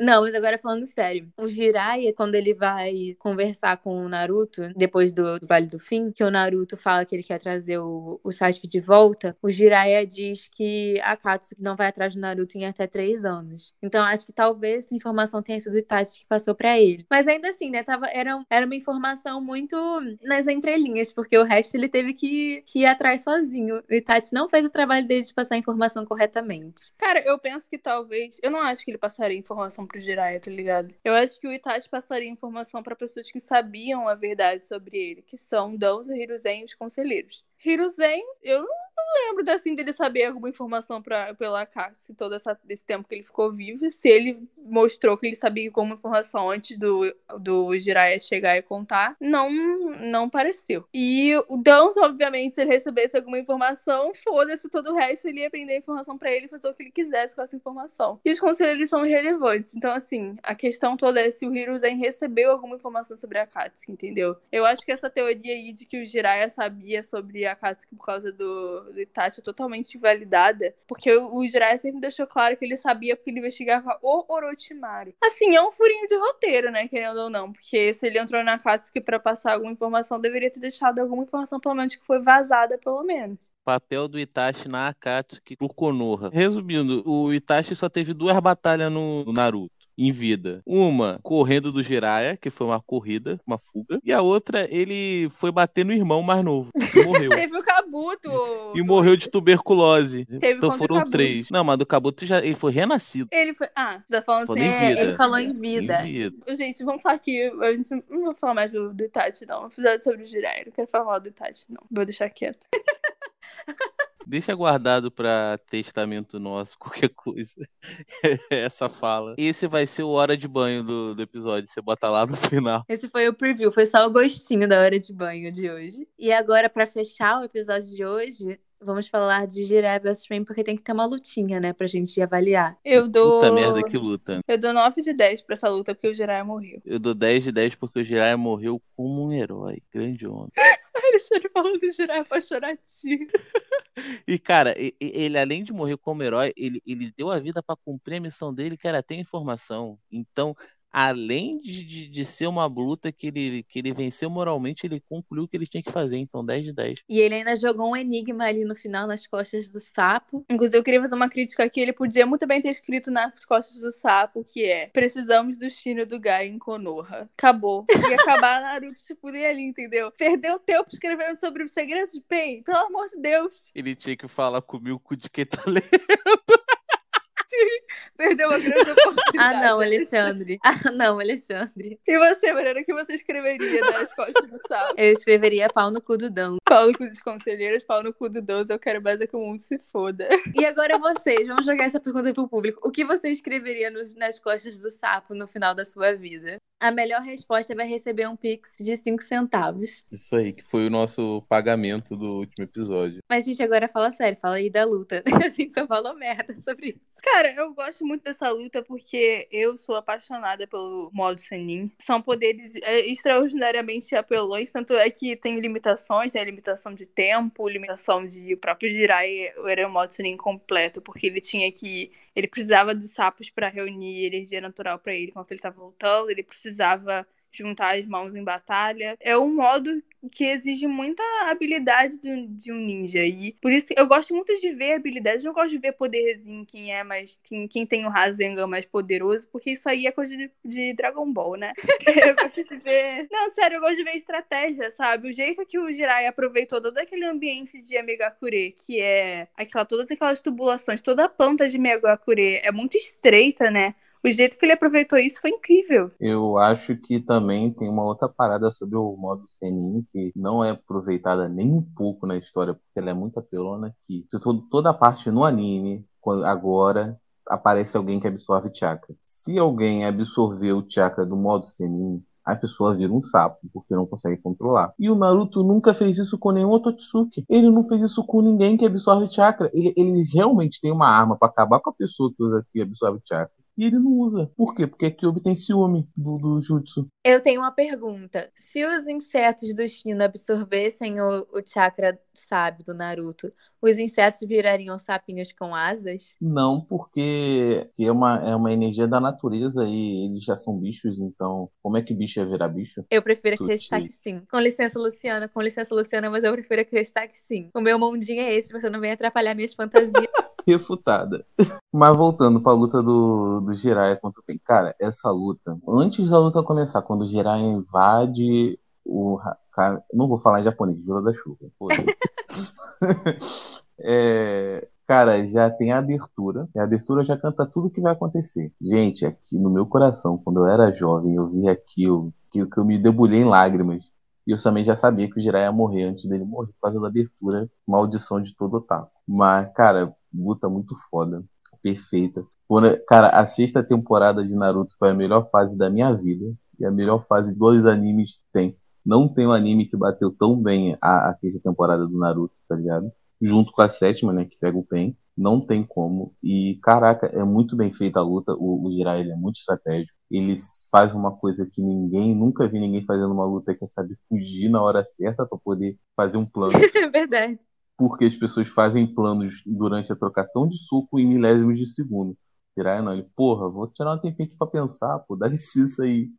Não, mas agora falando sério. O Jiraiya, quando ele vai conversar com o Naruto, depois do, Vale do Fim, que o Naruto fala que ele quer trazer o, o Sasuke de volta, o Jiraiya diz que a Katsuki não vai atrás do Naruto em até três anos. Então, acho que talvez essa informação tenha sido o Itachi que passou pra ele. Mas ainda assim, né, tava, era, era uma informação muito nas entrelinhas, porque o resto ele teve que, que ir atrás sozinho. O Itachi não fez o trabalho dele de passar a informação corretamente. Cara, eu penso que talvez. Eu não acho que ele passaria informação pro Jiraiya, tá ligado? Eu acho que o Itachi passaria informação pra pessoas que sabiam a verdade sobre ele, que são Danzo, Hiruzen e os conselheiros. Hiruzen, eu não não lembro assim dele saber alguma informação pra, pela Cassie todo essa, esse tempo que ele ficou vivo. Se ele mostrou que ele sabia alguma informação antes do, do Jiraiya chegar e contar, não, não pareceu. E o Dance, obviamente, se ele recebesse alguma informação, foda-se todo o resto, ele ia aprender a informação pra ele e fazer o que ele quisesse com essa informação. E os conselheiros são irrelevantes. Então, assim, a questão toda é se o Hiruzen recebeu alguma informação sobre a Katsuki, entendeu? Eu acho que essa teoria aí de que o Jiraiya sabia sobre a Katsuki por causa do, do Itachi é totalmente invalidada, porque o, Jiraiya sempre deixou claro que ele sabia porque ele investigava o Orochimaru. Assim, é um furinho de roteiro, né, querendo ou não, porque se ele entrou na Katsuki pra passar alguma informação, deveria ter deixado alguma informação, pelo menos, que foi vazada, pelo menos. Papel do Itachi na Akatsuki por Konoha. Resumindo, o Itachi só teve duas batalhas no, no Naruto em vida. Uma correndo do Jiraiya, que foi uma corrida, uma fuga. E a outra, ele foi bater no irmão mais novo, e morreu. Teve o Kabuto. e morreu de tuberculose. Teve então foram três. Não, mas do Kabuto já, ele foi renascido. Ele foi. Ah, você tá falando Falando assim. em é, vida. Ele falou em vida. Em vida. Gente, vamos falar aqui. A gente não vou falar mais do, do Itachi, não. Vou falar sobre o Jiraiya. Não quero falar mal do Itachi, não. Vou deixar quieto. Deixa guardado pra testamento nosso, qualquer coisa. Essa fala. Esse vai ser o hora de banho do, do episódio. Você bota lá no final. Esse foi o preview, foi só o gostinho da hora de banho de hoje. E agora, pra fechar o episódio de hoje, vamos falar de Jiraiya Best Friend, porque tem que ter uma lutinha, né, pra gente avaliar. Eu dou. Puta merda, que luta. Eu dou 9 de 10 pra essa luta, porque o Jiraiya morreu. Eu dou 10 de 10 porque o Jiraiya morreu como um herói. Grande homem. Alexandre falando do Jiraiya pra chorar tio. E, cara, ele, além de morrer como herói, ele, ele deu a vida pra cumprir a missão dele, que era ter informação. Então, além de, de, de ser uma luta que ele, que ele venceu moralmente, ele concluiu o que ele tinha que fazer. Então, 10 de 10. E ele ainda jogou um enigma ali no final, nas costas do sapo. Inclusive, eu queria fazer uma crítica aqui. Ele podia muito bem ter escrito nas costas do sapo, que é Precisamos do Shino do Gai em Konoha. Acabou. Ia acabar Naruto se puder ali, entendeu? Perdeu tempo escrevendo sobre os segredos de Pain. Pelo amor de Deus. Ele tinha que falar comigo de quem tá lendo. Perdeu uma grande oportunidade. Ah, não, Alexandre. Ah, não, Alexandre. E você, Mariana, o que você escreveria nas costas do sapo? Eu escreveria pau no cu do Dão. Pau no cu dos conselheiros, pau no cu do 12, eu quero mais é que o mundo se foda. E agora vocês, vamos jogar essa pergunta pro público. O que você escreveria nos- nas costas do sapo no final da sua vida? A melhor resposta vai receber um pix de 5 centavos. Isso aí, que foi o nosso pagamento do último episódio. Mas, gente, agora fala sério, fala aí da luta. A gente só falou merda sobre isso. Cara, eu gosto muito dessa luta porque eu sou apaixonada pelo modo Senin. São poderes é, extraordinariamente apelões, tanto é que tem limitações, tem limitação de tempo, limitação de o próprio Jirai era o modo Senin completo, porque ele tinha que ele precisava dos sapos para reunir energia natural para ele enquanto ele tava lutando, ele precisava juntar as mãos em batalha. É um modo que exige muita habilidade de, de um ninja. E por isso eu gosto muito de ver habilidades. Eu não gosto de ver poderzinho quem é mais. Quem, quem tem o Rasengan mais poderoso, porque isso aí é coisa de, de Dragon Ball, né? eu gosto de ver. Não, sério, eu gosto de ver estratégia, sabe? O jeito que o Jirai aproveitou todo aquele ambiente de Megakure, que é aquela, todas aquelas tubulações, toda a planta de Megakure é muito estreita, né? O jeito que ele aproveitou isso foi incrível. Eu acho que também tem uma outra parada sobre o modo Senin que não é aproveitada nem um pouco na história, porque ela é muito apelona que toda a parte no anime, agora, aparece alguém que absorve chakra. Se alguém absorver o chakra do modo Senin, a pessoa vira um sapo, porque não consegue controlar. E o Naruto nunca fez isso com nenhum Ototsuki. Ele não fez isso com ninguém que absorve chakra. Ele, ele realmente tem uma arma pra acabar com a pessoa que absorve chakra. E ele não usa. Por quê? Porque Kyuubi tem ciúme do, do jutsu. Eu tenho uma pergunta. Se os insetos do Shino absorvessem o, o chakra sábio do Naruto, os insetos virariam sapinhos com asas? Não, porque é uma, é uma energia da natureza e eles já são bichos, então como é que bicho ia virar bicho? Eu prefiro Tuti. acreditar que sim. Com licença, Luciana. Com licença, Luciana, mas eu prefiro acreditar que sim. O meu mundinho é esse, você não vem atrapalhar minhas fantasias. Refutada. Mas voltando pra luta do, do Jiraiya contra o Pain. Cara, essa luta, antes da luta começar, quando o Jiraiya invade o. Não vou falar em japonês, Vila da Chuva. É, cara, já tem a abertura. E a abertura já canta tudo o que vai acontecer. Gente, aqui no meu coração, quando eu era jovem, eu vi aquilo, que, que eu me debulhei em lágrimas. E eu também já sabia que o Jiraiya ia morrer antes dele morrer por causa da abertura, maldição de todo otaku. Mas, cara, luta muito foda. Perfeita. Cara, a sexta temporada de Naruto foi a melhor fase da minha vida. E a melhor fase dos animes que tem. Não tem um anime que bateu tão bem a, a sexta temporada do Naruto, tá ligado? Junto com a sétima, né, que pega o Pen. Não tem como. E, caraca, é muito bem feita a luta. O, o Jiraiya ele é muito estratégico. Ele faz uma coisa que ninguém, nunca vi ninguém fazendo uma luta que é saber fugir na hora certa pra poder fazer um plano. É verdade. porque as pessoas fazem planos durante a trocação de soco em milésimos de segundo. Jiraiya não, ele, porra, vou tirar um tempinho aqui pra pensar, pô, dá licença aí.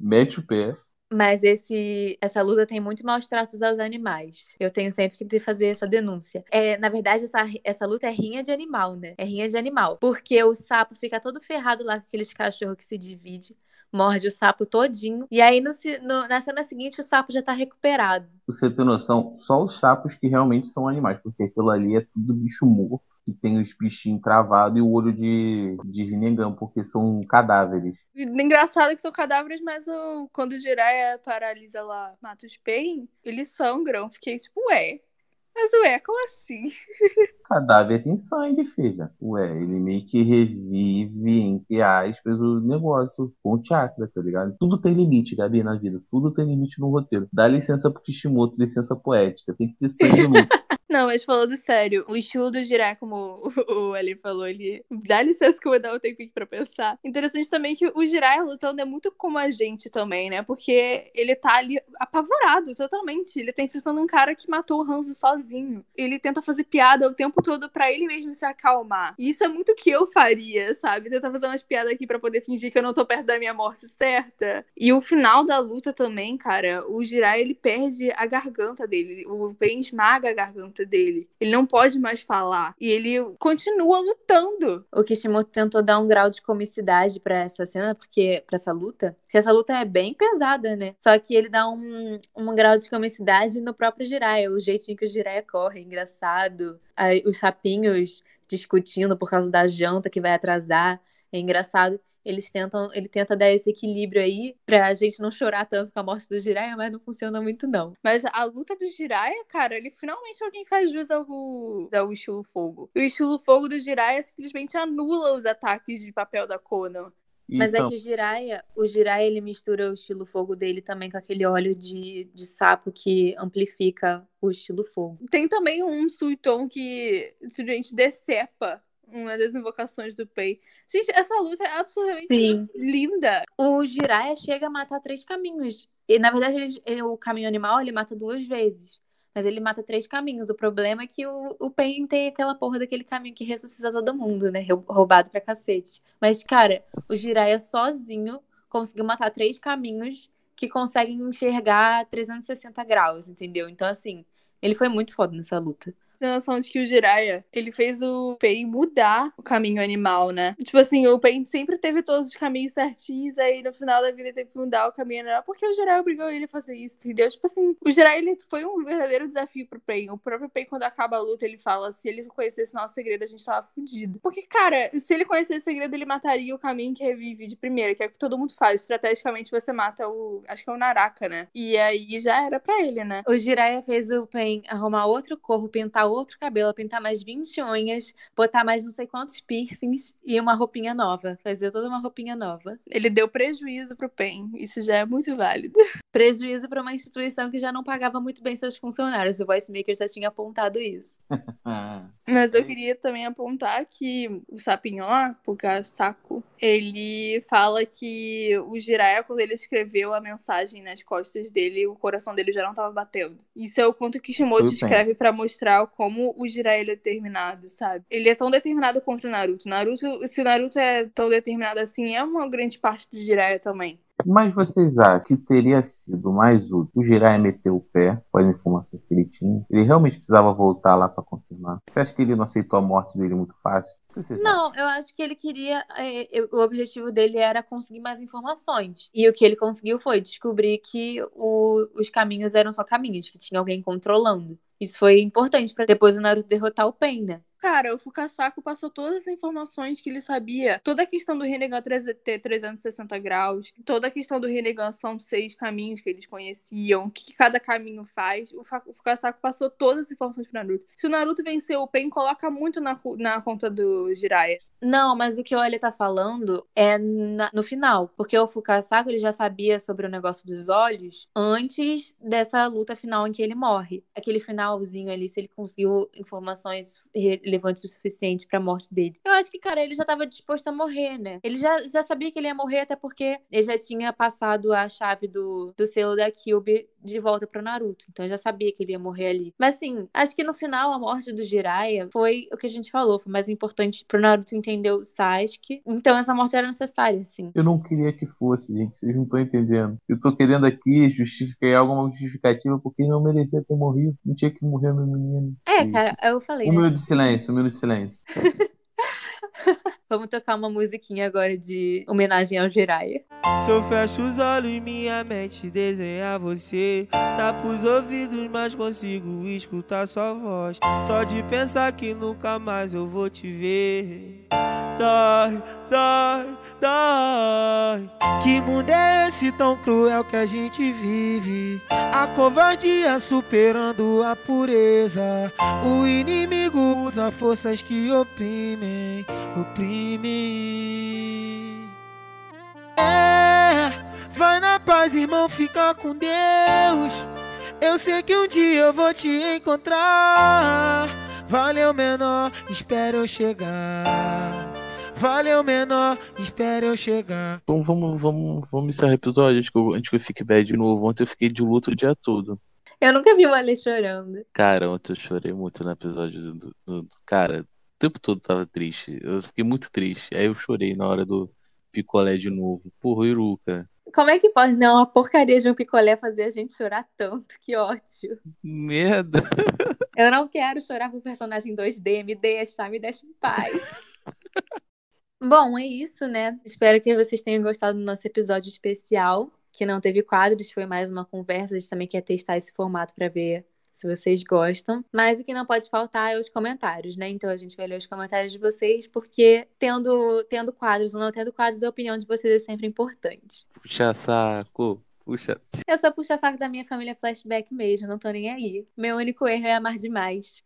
Mete o pé. Mas esse, essa luta tem muito maus tratos aos animais. Eu tenho sempre que fazer essa denúncia. É, na verdade, essa, essa luta é rinha de animal, né? É rinha de animal. Porque o sapo fica todo ferrado lá com aqueles cachorros que se divide, morde o sapo todinho. E aí, no, no- na cena seguinte, o sapo já tá recuperado. Pra você ter noção, só os sapos que realmente são animais, porque aquilo ali é tudo bicho morto, que tem os bichinhos cravados e o olho de, de Rinnegan, porque são cadáveres. Engraçado que são cadáveres, mas o, quando o Jiraiya paralisa lá, mata os Pain, eles sangram. Fiquei tipo, ué. Mas ué, como assim? Cadáver tem sangue, filha. Ué, ele meio que revive, entre aspas, o negócio com o chakra, tá ligado? Tudo tem limite, Gabi, na vida. Tudo tem limite no roteiro. Dá licença pro Kishimoto, licença poética. Tem que ter sangue no Não, mas falando sério, o estilo do Jiraiya, como o Eli falou, ele dá licença que eu vou dar um tempinho pra pensar. Interessante também que o Jiraiya lutando é muito como a gente também, né? Porque ele tá ali apavorado totalmente. Ele tá enfrentando um cara que matou o Hanzo sozinho. Ele tenta fazer piada o tempo todo pra ele mesmo se acalmar. E isso é muito o que eu faria, sabe? Tentar fazer umas piadas aqui pra poder fingir que eu não tô perto da minha morte certa. E o final da luta também, cara, o Jiraiya ele perde a garganta dele. O Pain esmaga a garganta dele. Ele não pode mais falar. E ele continua lutando. O Kishimoto tentou dar um grau de comicidade pra essa cena, porque para essa luta, porque essa luta é bem pesada, né? Só que ele dá um, um grau de comicidade no próprio Jiraiya, o jeitinho que o Jiraiya corre, engraçado. Aí, os sapinhos discutindo por causa da janta que vai atrasar, é engraçado. Eles tentam, ele tenta dar esse equilíbrio aí pra gente não chorar tanto com a morte do Jiraiya, mas não funciona muito não. Mas a luta do Jiraiya, cara, ele finalmente alguém faz jus ao, ao estilo fogo. E o estilo fogo do Jiraiya simplesmente anula os ataques de papel da Conan. Mas Então, é que o Jiraiya, o Jiraiya ele mistura o estilo fogo dele também com aquele óleo de, de sapo que amplifica o estilo fogo. Tem também um Suiton que simplesmente decepa uma das invocações do Pei. Gente, essa luta é absolutamente Sim. linda. O Jiraiya chega a matar três caminhos. E, na verdade, ele- ele- o caminho animal ele mata duas vezes. Mas ele mata três caminhos. O problema é que o, o Pain tem aquela porra daquele caminho que ressuscita todo mundo, né? Rou- Roubado pra cacete. Mas, cara, o Jiraiya sozinho conseguiu matar três caminhos que conseguem enxergar 360 graus, entendeu? Então, assim, ele foi muito foda nessa luta. Tem noção de que o Jiraiya, ele fez o Pain mudar o caminho animal, né? Tipo assim, o Pain sempre teve todos os caminhos certinhos, aí no final da vida ele teve que mudar o caminho animal, porque o Jiraiya obrigou ele a fazer isso, entendeu? Tipo assim, o Jiraiya, ele foi um verdadeiro desafio pro Pain. O próprio Pain, quando acaba a luta, ele fala, se ele conhecesse nosso segredo, a gente tava fudido. Porque, cara, se ele conhecesse o segredo, ele mataria o caminho que revive de primeira, que é o que todo mundo faz. Estrategicamente, você mata o, acho que é o Naraka, né? E aí já era pra ele, né? O Jiraiya fez o Pen arrumar outro corpo, pintar outro cabelo, pintar mais 20 unhas, botar mais não sei quantos piercings e uma roupinha nova. Fazer toda uma roupinha nova. Ele deu prejuízo pro Pain. Isso já é muito válido. Prejuízo para uma instituição que já não pagava muito bem seus funcionários. O Voice Maker já tinha apontado isso. Mas eu queria também apontar que o sapinho lá, o Saco, ele fala que o Jiraiya, quando ele escreveu a mensagem nas costas dele, o coração dele já não tava batendo. Isso é o quanto que Kishimoto bem. escreve pra mostrar como o Jiraiya é determinado, sabe? Ele é tão determinado contra o Naruto. Naruto, se o Naruto é tão determinado assim, é uma grande parte do Jiraiya também. Mas vocês acham que teria sido mais útil o Jiraiya meter o pé com as informações que ele tinha? Ele realmente precisava voltar lá pra confirmar? Você acha que ele não aceitou a morte dele muito fácil? Não, eu acho que ele queria. eu- o objetivo dele era conseguir mais informações. E o que ele conseguiu foi descobrir que o- os caminhos eram só caminhos, que tinha alguém controlando. Isso foi importante pra depois o Naruto derrotar o Pain, né? Cara, o Fukasaku passou todas as informações que ele sabia. Toda a questão do Rinnegan 3- ter 360 graus. Toda a questão do Rinnegan são seis caminhos que eles conheciam. O que cada caminho faz. O, o Fukasaku passou todas as informações pro Naruto. Se o Naruto venceu o Pen, coloca muito na, na conta do Jiraiya. Não, mas o que o Olha tá falando é na- no final. Porque o Fukasaku ele já sabia sobre o negócio dos olhos antes dessa luta final em que ele morre. Aquele finalzinho ali, se ele conseguiu informações relevantes o suficiente pra morte dele. Eu acho que, cara, ele já tava disposto a morrer, né? Ele já, já sabia que ele ia morrer, até porque ele já tinha passado a chave do, do selo da Kyuubi de volta pro Naruto. Então eu já sabia que ele ia morrer ali. Mas assim, acho que no final a morte do Jiraiya foi o que a gente falou, foi mais importante pro Naruto entender o Sasuke. Então essa morte era necessária, assim. Eu não queria que fosse, gente. Vocês não estão entendendo. Eu tô querendo aqui justificar alguma justificativa porque não merecia ter morrido. Não tinha que morrer meu menino. É, cara, eu falei, Um né? minuto de silêncio, um minuto de silêncio. Vamos tocar uma musiquinha agora de homenagem ao Jiraiya. Se eu fecho os olhos, minha mente desenha você. Tapa os ouvidos, mas consigo escutar sua voz. Só de pensar que nunca mais eu vou te ver. Dói, dói, dói. Que mundo é esse tão cruel que a gente vive? A covardia superando a pureza. O inimigo usa forças que oprimem, oprimem. É, vai na paz, irmão, fica com Deus. Eu sei que um dia eu vou te encontrar. Valeu, menor, espera eu chegar. Valeu, menor, espera eu chegar. Vamos, vamos, vamos, vamos encerrar o episódio antes que, eu, antes que eu fique bad de novo. Ontem eu fiquei de luto o dia todo. Eu nunca vi o Ale chorando. Cara, ontem eu chorei muito no episódio do, do- do- Cara, tempo todo tava triste. Eu fiquei muito triste. Aí eu chorei na hora do picolé de novo. Porra, Iruka. Como é que pode, né? Uma porcaria de um picolé fazer a gente chorar tanto? Que ódio. Merda. Eu não quero chorar por personagem 2D. Me deixa, me deixa em paz. Bom, é isso, né? Espero que vocês tenham gostado do nosso episódio especial, que não teve quadros, foi mais uma conversa. A gente também quer testar esse formato para ver se vocês gostam. Mas o que não pode faltar é os comentários, né? Então a gente vai ler os comentários de vocês, porque tendo, tendo quadros ou não tendo quadros, a opinião de vocês é sempre importante. Puxa saco. Puxa. Eu sou puxa-saco da minha família flashback mesmo, não tô nem aí. Meu único erro é amar demais.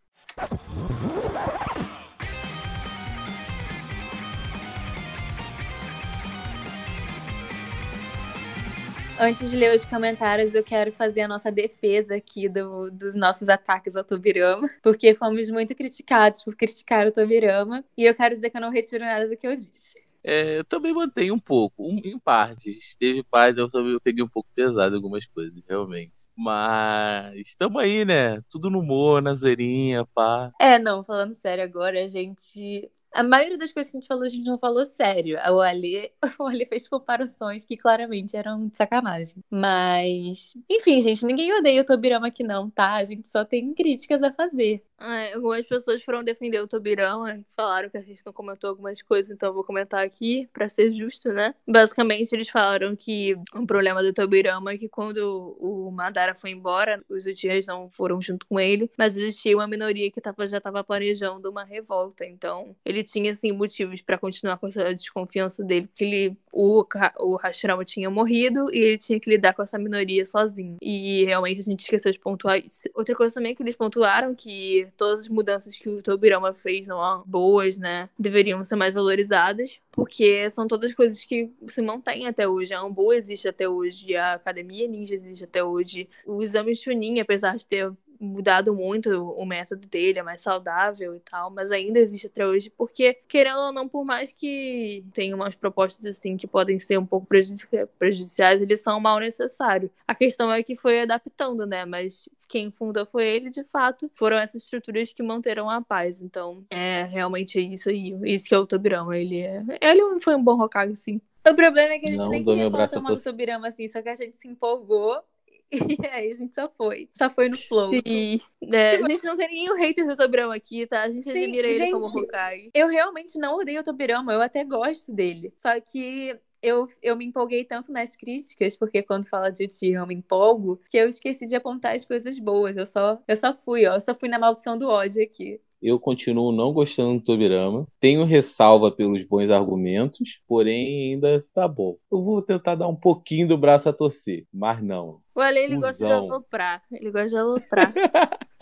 Antes de ler os comentários, eu quero fazer a nossa defesa aqui do- dos nossos ataques ao Tobirama, porque fomos muito criticados por criticar o Tobirama, e eu quero dizer que eu não retiro nada do que eu disse. É, eu também mantenho um pouco, um- em partes. Teve partes eu também eu peguei um pouco pesado algumas coisas, realmente. Mas estamos aí, né? Tudo no humor, na zoeirinha, pá. É, não, falando sério agora, a gente. A maioria das coisas que a gente falou, a gente não falou sério. O Ali, o fez comparações que claramente eram de sacanagem. Mas, enfim, gente, ninguém odeia o Tobirama aqui não, tá? A gente só tem críticas a fazer. É, algumas pessoas foram defender o Tobirama e falaram que a gente não comentou algumas coisas, então eu vou comentar aqui pra ser justo, né? Basicamente, eles falaram que o problema do Tobirama é que quando o Madara foi embora, os Uchihas não foram junto com ele, mas existia uma minoria que tava, já estava planejando uma revolta, então ele tinha, assim, motivos pra continuar com essa desconfiança dele, porque ele, o, o Hashirama tinha morrido e ele tinha que lidar com essa minoria sozinho. E realmente a gente esqueceu de pontuar isso. Outra coisa também é que eles pontuaram que todas as mudanças que o Tobirama fez são boas, né? Deveriam ser mais valorizadas, porque são todas coisas que se mantêm até hoje. A Ambu existe até hoje, a Academia Ninja existe até hoje. O exame Chunin, apesar de ter mudado muito o método dele, é mais saudável e tal, mas ainda existe até hoje, porque, querendo ou não, por mais que tenha umas propostas assim que podem ser um pouco prejudiciais, eles são mal necessário. A questão é que foi adaptando, né? Mas quem fundou foi ele, de fato, foram essas estruturas que manteram a paz. Então, é realmente isso aí. Isso que é o Tobirama. Ele é. Ele foi um bom Hokage, sim. O problema é que a gente Não nem queria falar torcer. Tobirama assim, só que a gente se empolgou. E aí a gente só foi. Só foi no flow. Sim. É, Tipo- a gente não tem nenhum hater do Tobirama aqui, tá? A gente Sim, admira ele gente. como Hokage. Eu realmente não odeio o Tobirama, eu até gosto dele. Só que eu, eu me empolguei tanto nas críticas, porque quando fala de Uchiha eu me empolgo, que eu esqueci de apontar as coisas boas. Eu só, eu só fui, ó. Eu só fui na maldição do ódio aqui. Eu continuo não gostando do Tobirama. Tenho ressalva pelos bons argumentos, porém ainda tá bom. Eu vou tentar dar um pouquinho do braço a torcer, mas não. O Ale, ele gosta de aloprar. Ele gosta de aloprar.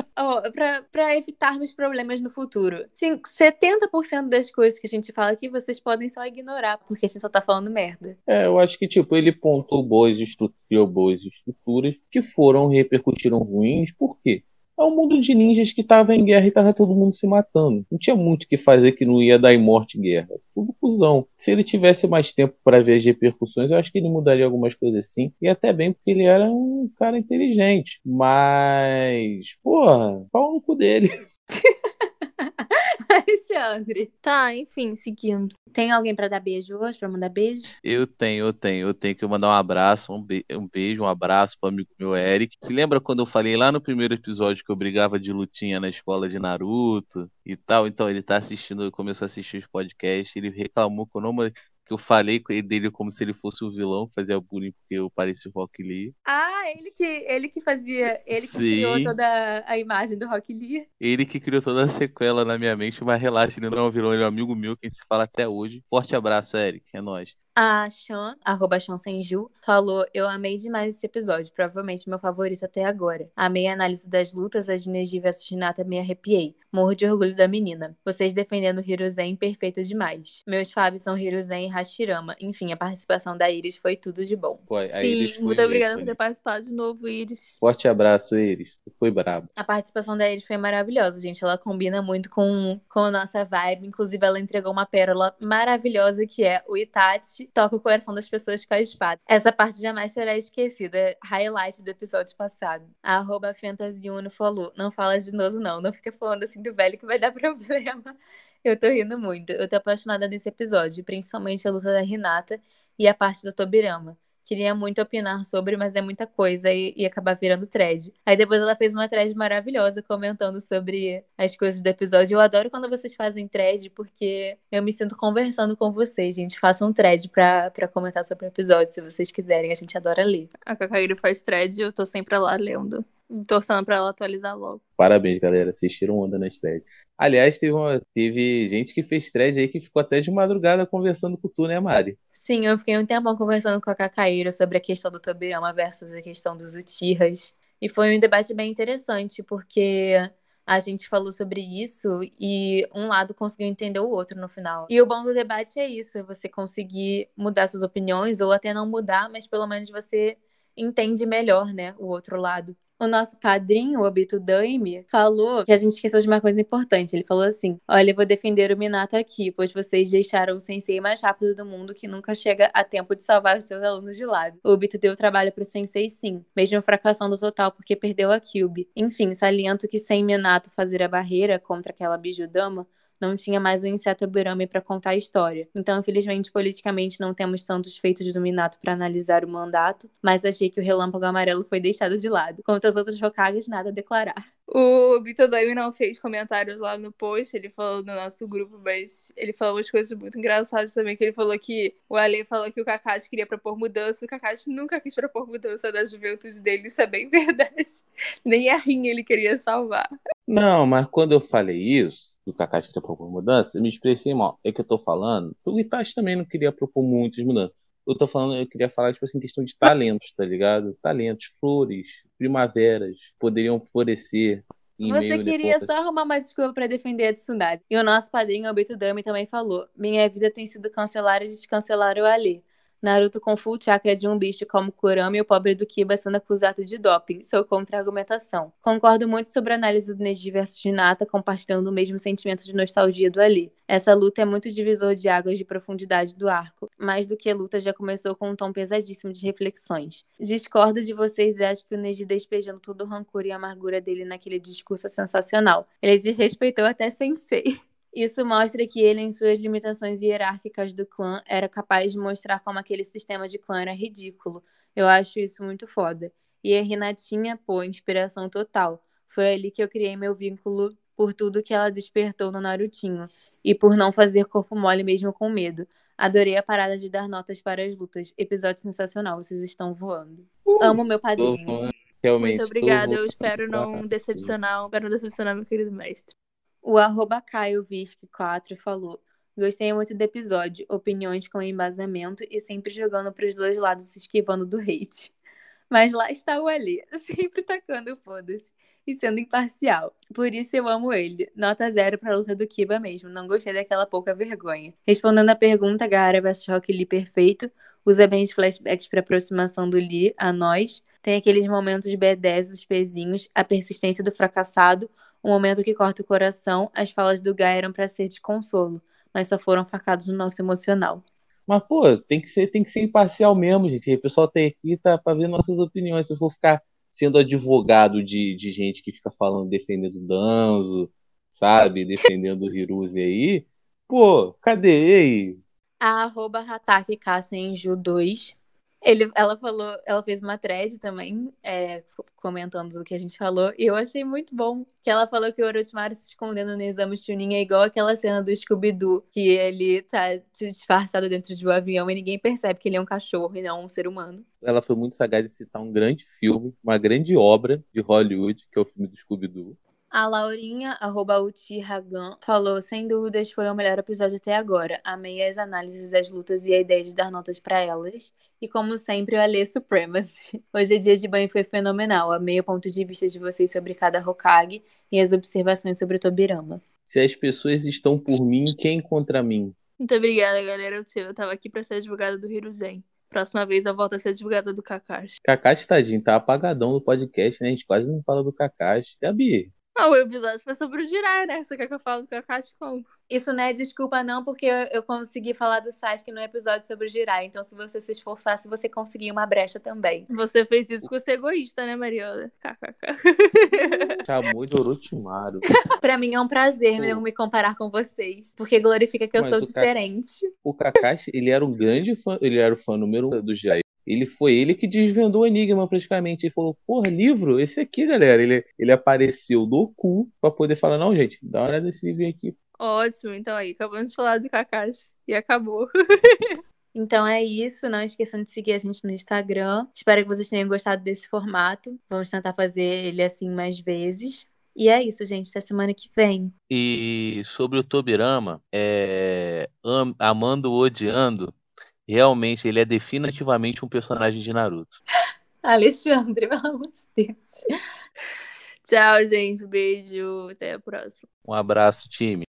Pra, pra evitarmos problemas no futuro. Sim, 70% das coisas que a gente fala aqui vocês podem só ignorar, porque a gente só tá falando merda. É, eu acho que, tipo, ele pontou boas estruturas, boas estruturas que foram, repercutiram ruins, por quê? É um mundo de ninjas que tava em guerra e tava todo mundo se matando. Não tinha muito o que fazer que não ia dar em morte e guerra. Tudo cuzão. Se ele tivesse mais tempo para ver as repercussões, eu acho que ele mudaria algumas coisas sim. E até bem porque ele era um cara inteligente. Mas, porra, pau no cu dele. Alexandre, tá, enfim, seguindo. tem alguém pra dar beijo hoje? Pra mandar beijo? Eu tenho, eu tenho. Eu tenho que mandar um abraço, um, be- um beijo, um abraço para amigo meu Eric. Se lembra quando eu falei lá no primeiro episódio que eu brigava de lutinha na escola de Naruto e tal? Então ele tá assistindo, começou a assistir os podcasts, ele reclamou que eu não que eu falei dele como se ele fosse o vilão, que fazia bullying porque eu parecia o Rock Lee. Ah, ele que, ele que fazia. Ele que Sim. criou toda a imagem do Rock Lee. Ele que criou toda a sequela na minha mente, mas relaxa, ele não é um vilão, ele é um amigo meu que gente se fala até hoje. Forte abraço, Eric, é nóis. A Chan, arroba Chan Senju, falou: Eu amei demais esse episódio, provavelmente meu favorito até agora. Amei a análise das lutas, as de Neji vs Hinata me arrepiei. Morro de orgulho da menina. Vocês defendendo Hiruzen, perfeito demais. Meus fabs são Hiruzen e Hashirama. Enfim, a participação da Iris foi tudo de bom. Pô, a Iris Sim, foi muito obrigada por ter participado de novo, Iris. Forte abraço, Iris. Tu foi brabo. A participação da Iris foi maravilhosa, gente. Ela combina muito com, com a nossa vibe. Inclusive, ela entregou uma pérola maravilhosa que é o Itachi toca o coração das pessoas com a espada. Essa parte jamais será esquecida. Highlight do episódio passado. A arroba Fantasy1 falou: Não fala de novo, não. Não fica falando assim do velho que vai dar problema. Eu tô rindo muito. Eu tô apaixonada nesse episódio, principalmente a luta da Hinata e a parte do Tobirama. Queria muito opinar sobre, mas é muita coisa e, e acabar virando thread. Aí depois ela fez uma thread maravilhosa comentando sobre as coisas do episódio. Eu adoro quando vocês fazem thread, porque eu me sinto conversando com vocês, gente. Façam um thread pra, pra comentar sobre o episódio, se vocês quiserem. A gente adora ler. A Kakaíri faz thread e eu tô sempre lá lendo. Torçando pra ela atualizar logo. Parabéns, galera. Assistiram onda nas threads. Aliás, teve, uma, teve gente que fez thread aí que ficou até de madrugada conversando com tu, né, Mari? Sim, eu fiquei um tempão conversando com a Kakaíra sobre a questão do Tobirama versus a questão dos Uchihas. E foi um debate bem interessante, porque a gente falou sobre isso e um lado conseguiu entender o outro no final. E o bom do debate é isso, é você conseguir mudar suas opiniões ou até não mudar, mas pelo menos você entende melhor, né, o outro lado. O nosso padrinho, o Obito Daime, falou que a gente esqueceu de uma coisa importante. Ele falou assim: Olha, eu vou defender o Minato aqui, pois vocês deixaram o sensei mais rápido do mundo que nunca chega a tempo de salvar os seus alunos de lado. O Obito deu trabalho pro sensei, sim, mesmo fracassando total porque perdeu a Kyubi. Enfim, saliento que sem Minato fazer a barreira contra aquela bijudama, não tinha mais o inseto Aburame para contar a história. Então, infelizmente, politicamente não temos tantos feitos do Minato para analisar o mandato, mas achei que o relâmpago amarelo foi deixado de lado. Quanto às outras Hokages, nada a declarar. O Vitor Daime não fez comentários lá no post, ele falou no nosso grupo, mas ele falou umas coisas muito engraçadas também, que ele falou que o Ale falou que o Kakashi queria propor mudança, o Kakashi nunca quis propor mudança da juventude dele, isso é bem verdade. Nem a Rin ele queria salvar. Não, mas quando eu falei isso, do Kakashi queria propor mudança, eu me expressei mal. É que eu tô falando, o Itachi também não queria propor muitas mudanças. Eu tô falando, eu queria falar, tipo assim, questão de talentos, tá ligado? Talentos, flores, primaveras, poderiam florescer. Você queria só arrumar mais desculpa pra defender a Tsunade. E o nosso padrinho, Obito Dami, também falou: Minha vida tem sido cancelar e descancelar o Ali. Naruto com full chakra de um bicho como Kurama e o pobre do Kiba sendo acusado de doping. Sou contra a argumentação. Concordo muito sobre a análise do Neji versus Hinata, compartilhando o mesmo sentimento de nostalgia do Ali. Essa luta é muito divisor de águas de profundidade do arco. Mais do que luta, já começou com um tom pesadíssimo de reflexões. Discordo de vocês e acho que o Neji despejando todo o rancor e amargura dele naquele discurso é sensacional. Ele desrespeitou até Sensei. Isso mostra que ele, em suas limitações hierárquicas do clã, era capaz de mostrar como aquele sistema de clã era ridículo. Eu acho isso muito foda. E a Renatinha, pô, inspiração total. Foi ali que eu criei meu vínculo por tudo que ela despertou no Narutinho. E por não fazer corpo mole mesmo com medo. Adorei a parada de dar notas para as lutas. Episódio sensacional, vocês estão voando. Amo meu padrinho. realmente. Muito obrigada, eu espero não caralho. decepcionar, espero não decepcionar meu querido mestre. O arroba Caio Visc 4 falou. Gostei muito do episódio, opiniões com embasamento e sempre jogando pros dois lados se esquivando do hate. Mas lá está o Ali, sempre tacando foda-se e sendo imparcial. Por isso eu amo ele. Nota zero pra luta do Kiba mesmo, não gostei daquela pouca vergonha. Respondendo a pergunta, Gaara vs Rock Lee perfeito, usa bem os flashbacks pra aproximação do Lee a nós, tem aqueles momentos B10, os pezinhos, a persistência do fracassado, um momento que corta o coração, as falas do Guy eram pra ser de consolo, mas só foram facados no nosso emocional. Mas, pô, tem que ser, tem que ser imparcial mesmo, gente. O pessoal tem aqui tá, pra ver nossas opiniões. Se eu for ficar sendo advogado de, de gente que fica falando, defendendo o Danzo, sabe? Defendendo o Hiruzi aí, pô, cadê? E aí? A arroba Hataki Kassenju 2. Ele, ela falou, ela fez uma thread também, é, co- comentando o que a gente falou, e eu achei muito bom. Que ela falou que o Orochimaru se escondendo no exame Chunin é igual aquela cena do Scooby-Doo, que ele tá se disfarçado dentro de um avião e ninguém percebe que ele é um cachorro e não um ser humano. Ela foi muito sagaz de citar um grande filme, uma grande obra de Hollywood, que é o filme do Scooby-Doo. A Laurinha, arroba Uchi Hagan, falou: sem dúvidas foi o melhor episódio até agora. Amei as análises das lutas e a ideia de dar notas pra elas. E como sempre, o Alê Supremacy. Hoje é dia de banho foi fenomenal. Amei o ponto de vista de vocês sobre cada Hokage e as observações sobre o Tobirama. Se as pessoas estão por mim, quem contra mim? Muito obrigada, galera. Eu tava aqui pra ser advogada do Hiruzen. Próxima vez eu volto a ser advogada do Kakashi. Kakashi, tadinho, tá apagadão no podcast, né? A gente quase não fala do Kakashi. Gabi, Ah, o episódio foi sobre o Jirai, né? Você quer que eu fale do Kakashi como? Isso não é desculpa, não, porque eu, eu consegui falar do Sasuke no episódio sobre o Jirai. Então, se você se esforçasse, você conseguia uma brecha também. Você fez isso por ser egoísta, né, Mariana? KKK. chamou de Orochimaru. Pra mim é um prazer Pô. eu me comparar com vocês, porque glorifica que eu Mas sou o diferente. O Kakashi, ele era um grande fã, ele era o fã número um do Jiraiya. Ele foi ele que desvendou o enigma praticamente. Ele falou, porra, livro? Esse aqui, galera. Ele, ele apareceu do cu pra poder falar, não, gente, dá uma olhada nesse livro aqui. Ótimo, então aí, acabamos de falar do Kakashi. E acabou. Então é isso. Não esqueçam de seguir a gente no Instagram. Espero que vocês tenham gostado desse formato. Vamos tentar fazer ele assim mais vezes. E é isso, gente. Até semana que vem. E sobre o Tobirama, é, am- amando ou odiando, realmente ele é definitivamente um personagem de Naruto. Alexandre, pelo amor de Deus. Tchau, gente. Beijo. Até a próxima. Um abraço, time.